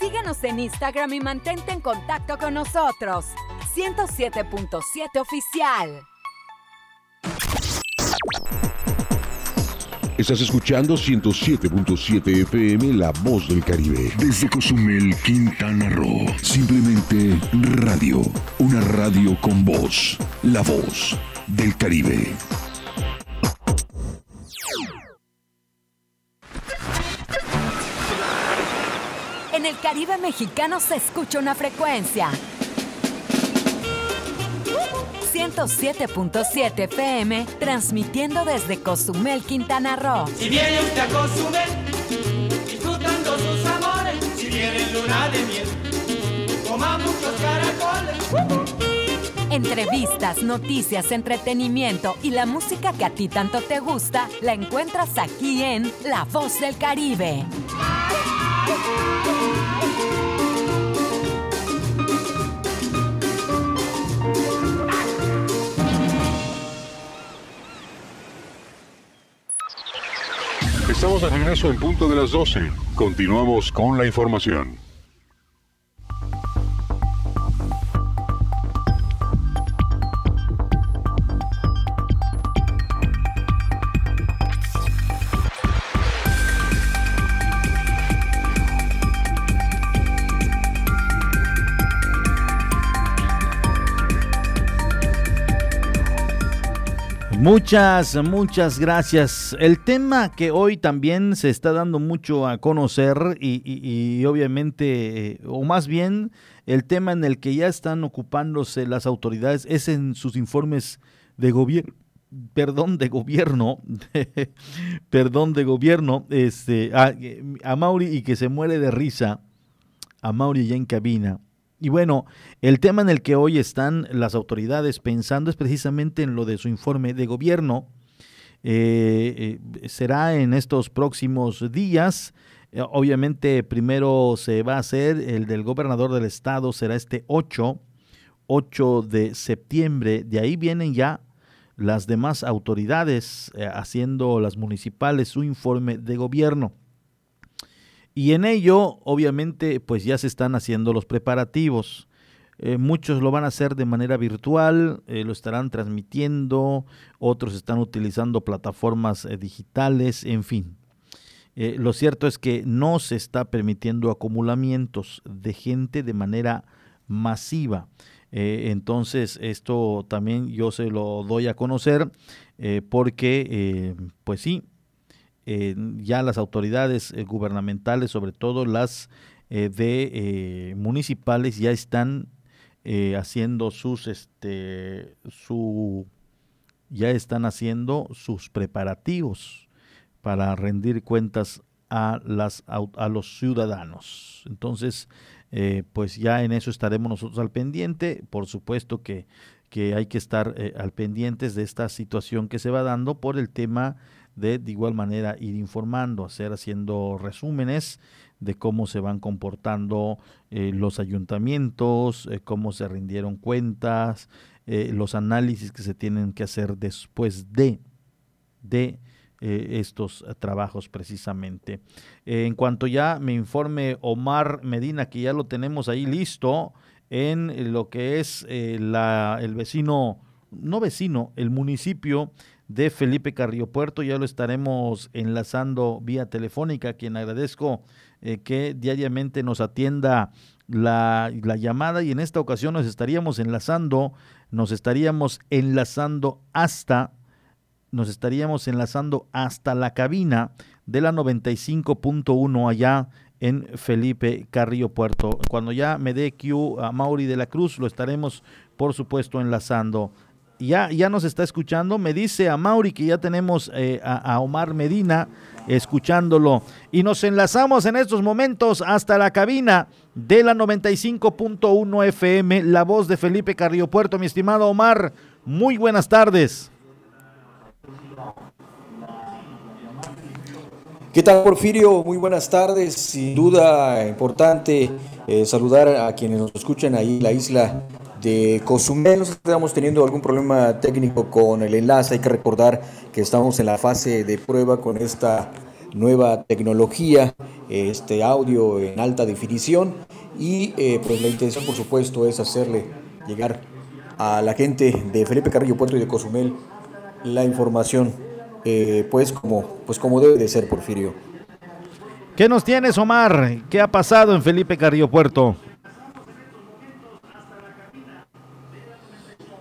Síguenos en Instagram y mantente en contacto con nosotros. 107.7 Oficial.
Estás escuchando 107.7 FM La Voz del Caribe. Desde Cozumel, Quintana Roo. Simplemente radio. Una radio con voz. La Voz del Caribe.
En el Caribe mexicano se escucha una frecuencia. 107.7 FM, transmitiendo desde Cozumel, Quintana Roo.
Si viene usted a Cozumel, disfrutando sus amores, si viene luna de miel, coma muchos caracoles.
Entrevistas, noticias, entretenimiento y la música que a ti tanto te gusta, la encuentras aquí en La Voz del Caribe.
Estamos de regreso en punto de las 12. Continuamos con la información.
Muchas, muchas gracias. El tema que hoy también se está dando mucho a conocer y, obviamente, eh, o más bien el tema en el que ya están ocupándose las autoridades es en sus informes de gobierno perdón de gobierno, perdón de gobierno, este, a, a, Mauri y que se muere de risa, a Mauri ya en cabina. Y bueno, el tema en el que hoy están las autoridades pensando es precisamente en lo de su informe de gobierno. Eh, eh, será en estos próximos días. Eh, obviamente primero se va a hacer el del gobernador del estado, será este 8, 8 de septiembre. De ahí vienen ya las demás autoridades haciendo las municipales su informe de gobierno. Y en ello, obviamente, pues ya se están haciendo los preparativos. Eh, muchos lo van a hacer de manera virtual, eh, lo estarán transmitiendo, otros están utilizando plataformas eh, digitales, en fin. lo cierto es que no se está permitiendo acumulamientos de gente de manera masiva. entonces, esto también yo se lo doy a conocer porque, pues sí, ya las autoridades eh, gubernamentales, sobre todo las eh, de eh, municipales, ya están haciendo sus, este, su, ya están haciendo sus preparativos para rendir cuentas a, las, los ciudadanos. Entonces, pues ya en eso estaremos nosotros al pendiente. Por supuesto que, que hay que estar al pendientes de esta situación que se va dando por el tema de igual manera ir informando, hacer haciendo resúmenes de cómo se van comportando eh, los ayuntamientos, eh, cómo se rindieron cuentas, eh, los análisis que se tienen que hacer después de, de estos trabajos precisamente. en cuanto ya me informe Omar Medina, que ya lo tenemos ahí listo en lo que es la, el vecino, no vecino, el municipio de Felipe Carrillo Puerto. Ya lo estaremos enlazando vía telefónica, quien agradezco eh, que diariamente nos atienda la, la, llamada y en esta ocasión nos estaríamos enlazando, nos estaríamos enlazando hasta, nos estaríamos enlazando hasta la cabina de la 95.1 allá en Felipe Carrillo Puerto. Cuando ya me dé Q a Mauri de la Cruz, lo estaremos por supuesto enlazando ya, ya nos está escuchando. Me dice a Mauri que ya tenemos eh, a, Omar Medina escuchándolo. Y nos enlazamos en estos momentos hasta la cabina de la 95.1 FM, la voz de Felipe Carrillo Puerto. Mi estimado Omar, muy buenas tardes.
¿Qué tal, Porfirio? Muy buenas tardes. Sin duda importante eh, saludar a quienes nos escuchan ahí en la isla de Cozumel. Nos estamos teniendo algún problema técnico con el enlace. Hay que recordar que estamos en la fase de prueba con esta nueva tecnología, este audio en alta definición. Y eh, pues la intención, por supuesto, es hacerle llegar a la gente de Felipe Carrillo Puerto y de Cozumel la información, eh, pues, como, pues como debe de ser, Porfirio.
¿Qué nos tienes, Omar? ¿Qué ha pasado en Felipe Carrillo Puerto?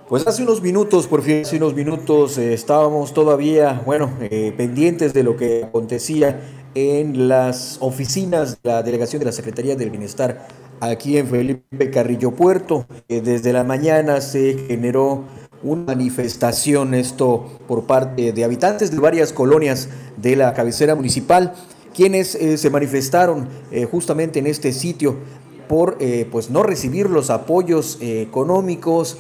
Pues hace unos minutos, por fin, hace unos minutos eh, estábamos todavía, bueno, eh, pendientes de lo que acontecía en las oficinas de la Delegación de la Secretaría del Bienestar aquí en Felipe Carrillo Puerto. desde la mañana se generó una manifestación, esto por parte de habitantes de varias colonias de la cabecera municipal, quienes eh, se manifestaron justamente en este sitio por pues no recibir los apoyos económicos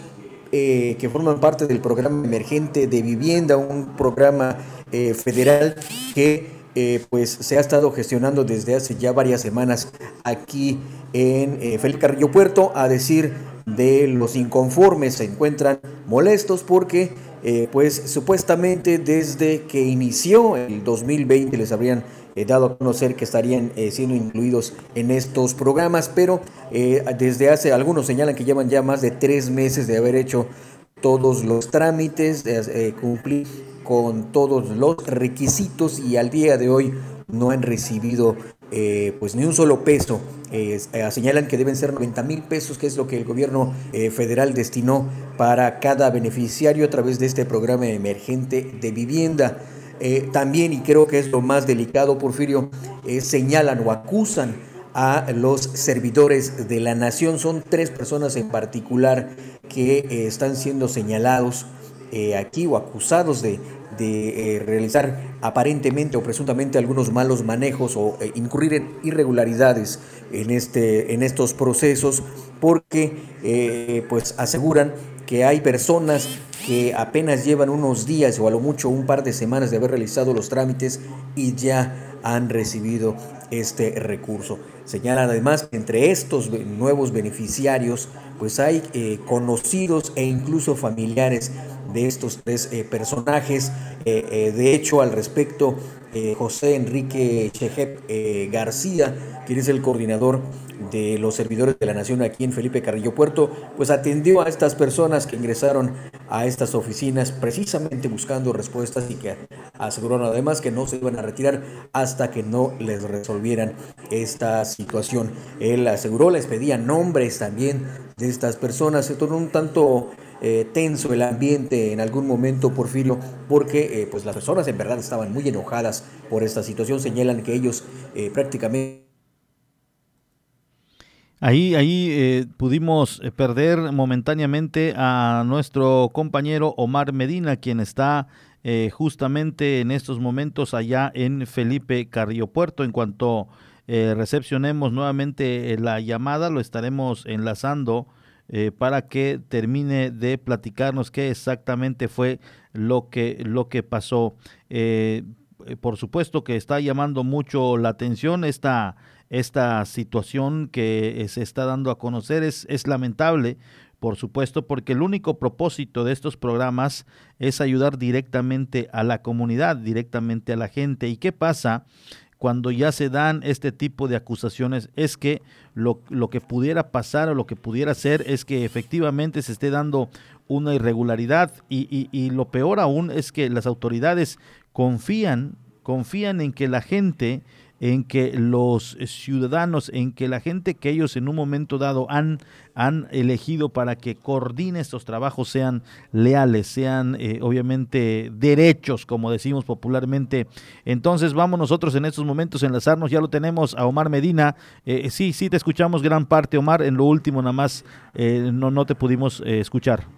eh, que forman parte del programa emergente de vivienda, un programa eh, federal que eh, pues se ha estado gestionando desde hace ya varias semanas aquí en Felipe Carrillo Puerto, a decir de los inconformes se encuentran molestos porque pues supuestamente desde que inició el 2020 les habrían dado a conocer que estarían siendo incluidos en estos programas, pero eh, desde hace, algunos señalan que llevan ya más de tres meses de haber hecho todos los trámites, eh, cumplir con todos los requisitos y al día de hoy no han recibido eh, pues ni un solo peso. señalan que deben ser 90 mil pesos, que es lo que el gobierno federal destinó para cada beneficiario a través de este programa emergente de vivienda. Eh, también, y creo que es lo más delicado, Porfirio, eh, señalan o acusan a los servidores de la nación. Son tres personas en particular que eh, están siendo señalados aquí o acusados de, de realizar aparentemente o presuntamente algunos malos manejos o incurrir en irregularidades en, este, en estos procesos porque pues aseguran que hay personas que apenas llevan unos días o a lo mucho un par de semanas de haber realizado los trámites y ya han recibido este recurso. Señalan además que entre estos nuevos beneficiarios pues hay eh, conocidos e incluso familiares de estos tres eh, personajes. Eh, de hecho, al respecto, José Enrique Chejep García, quien es el coordinador de los servidores de la Nación aquí en Felipe Carrillo Puerto, pues atendió a estas personas que ingresaron a estas oficinas precisamente buscando respuestas y que aseguraron además que no se iban a retirar hasta que no les resolvieran esta situación. Él aseguró, les pedía nombres también de estas personas. Se tornó un tanto eh, tenso el ambiente en algún momento, Porfirio, porque eh, pues las personas en verdad estaban muy enojadas por esta situación. Señalan que ellos eh, prácticamente
Ahí, ahí eh, pudimos eh, perder momentáneamente a nuestro compañero Omar Medina, quien está eh, justamente en estos momentos allá en Felipe Carrillo Puerto. En cuanto recepcionemos nuevamente la llamada, lo estaremos enlazando para que termine de platicarnos qué exactamente fue lo que, lo que pasó. por supuesto que está llamando mucho la atención esta esta situación que se está dando a conocer. Es, es lamentable, por supuesto, porque el único propósito de estos programas es ayudar directamente a la comunidad, directamente a la gente. ¿Y qué pasa? cuando ya se dan este tipo de acusaciones es que lo, lo, que pudiera pasar o lo que pudiera ser es que efectivamente se esté dando una irregularidad y, y, y, lo peor aún es que las autoridades confían, confían en que la gente en que los ciudadanos, en que la gente que ellos en un momento dado han, han elegido para que coordine estos trabajos sean leales, sean eh, obviamente derechos, como decimos popularmente. Entonces vamos nosotros en estos momentos a enlazarnos, ya lo tenemos a Omar Medina. Eh, sí, sí, te escuchamos gran parte, Omar. En lo último nada más eh, no, no te pudimos escuchar.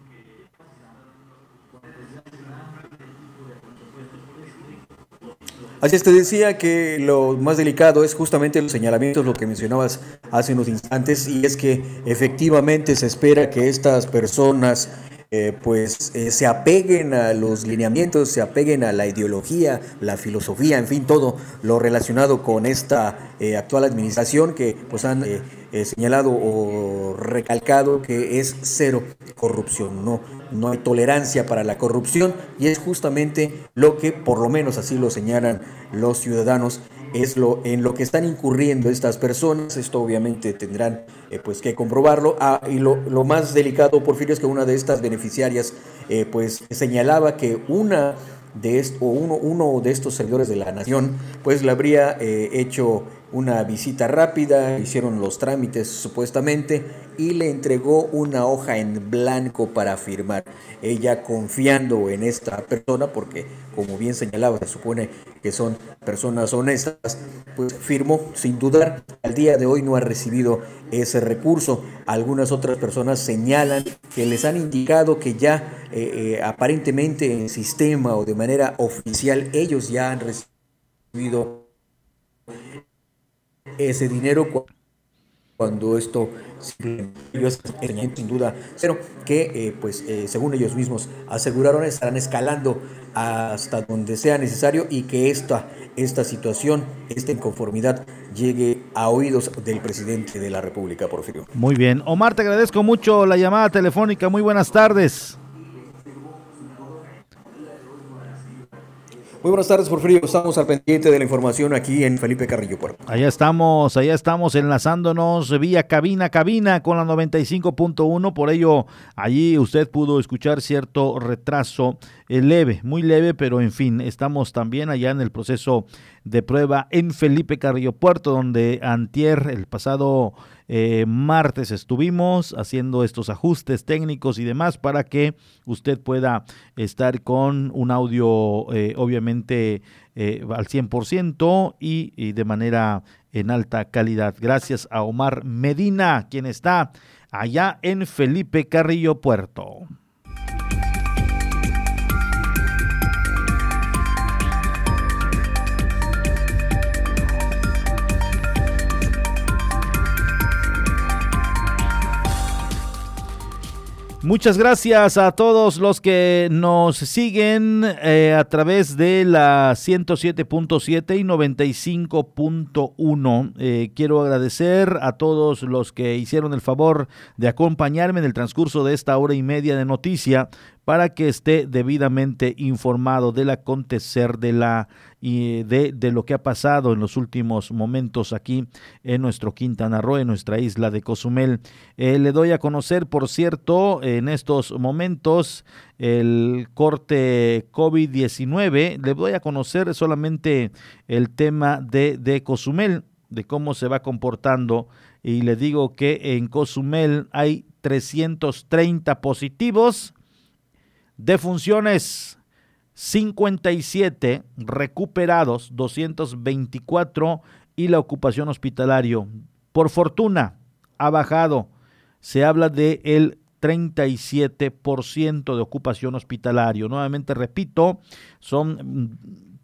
Así es, te decía que lo más delicado es justamente los señalamientos, lo que mencionabas hace unos instantes, y es que efectivamente se espera que estas personas eh, pues eh, se apeguen a los lineamientos, se apeguen a la ideología, la filosofía, en fin, todo lo relacionado con esta eh, actual administración que pues han señalado o recalcado que es cero corrupción, no, no hay tolerancia para la corrupción y es justamente lo que por lo menos así lo señalan los ciudadanos es lo en lo que están incurriendo estas personas. Esto obviamente tendrán eh, pues que comprobarlo. Ah, y lo, lo, más delicado, Porfirio, es que una de estas beneficiarias eh, pues señalaba que una de esto, uno, uno de estos servidores de la nación pues le habría eh, hecho una visita rápida, hicieron los trámites supuestamente y le entregó una hoja en blanco para firmar. Ella confiando en esta persona, porque como bien señalaba, se supone que son personas honestas, pues firmó sin dudar. Al día de hoy no ha recibido ese recurso. Algunas otras personas señalan que les han indicado que ya eh, eh, aparentemente en sistema o de manera oficial ellos ya han recibido ese dinero cuando esto ellos sin duda pero que eh, pues eh, según ellos mismos aseguraron estarán escalando hasta donde sea necesario y que esta esta situación esta inconformidad llegue a oídos del presidente de la República Porfirio.
Muy bien, Omar te agradezco mucho la llamada telefónica. Muy buenas tardes.
Muy buenas tardes, Porfirio. Estamos al pendiente de la información aquí en Felipe Carrillo Puerto.
Allá estamos, allá estamos enlazándonos vía cabina, cabina con la 95.1. Por ello, allí usted pudo escuchar cierto retraso eh, leve, muy leve, pero en fin, estamos también allá en el proceso de prueba en Felipe Carrillo Puerto, donde Antier, el pasado eh, martes estuvimos haciendo estos ajustes técnicos y demás para que usted pueda estar con un audio eh, obviamente eh, al 100% y, y de manera en alta calidad. Gracias a Omar Medina, quien está allá en Felipe Carrillo Puerto. Muchas gracias a todos los que nos siguen eh, a través de la 107.7 y 95.1. Eh, quiero agradecer a todos los que hicieron el favor de acompañarme en el transcurso de esta hora y media de noticia para que esté debidamente informado del acontecer de la y de, de, lo que ha pasado en los últimos momentos aquí en nuestro Quintana Roo, en nuestra isla de Cozumel. Eh, le doy a conocer, por cierto, en estos momentos el corte COVID-19. Le doy a conocer solamente el tema de, de Cozumel, de cómo se va comportando. Y le digo que en Cozumel hay 330 positivos de funciones 57 recuperados, 224 y la ocupación hospitalario. Por fortuna, ha bajado. Se habla de el 37% de ocupación hospitalario. Nuevamente repito, son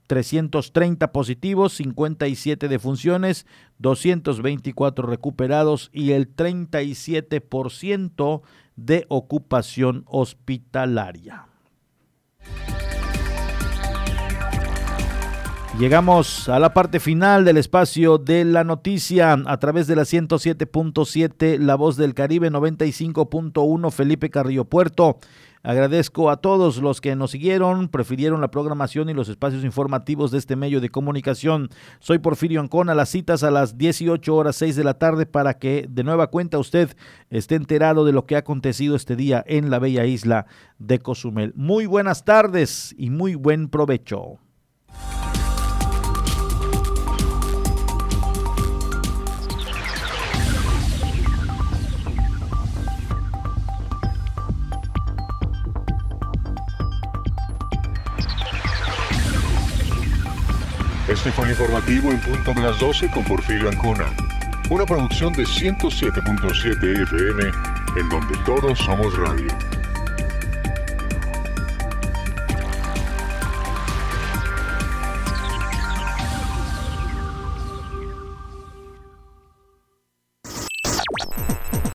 330 positivos, 57 defunciones, 224 recuperados y el 37% de ocupación hospitalaria. Llegamos a la parte final del espacio de la noticia a través de la 107.7 La Voz del Caribe 95.1 Felipe Carrillo Puerto. Agradezco a todos los que nos siguieron, prefirieron la programación y los espacios informativos de este medio de comunicación. Soy Porfirio Ancona, las citas a las 18 horas 6 de la tarde para que de nueva cuenta usted esté enterado de lo que ha acontecido este día en la bella isla de Cozumel. Muy buenas tardes y muy buen provecho.
Este informativo en punto de las 12 con Porfirio Ancona. Una producción de 107.7 FM en donde todos somos radio.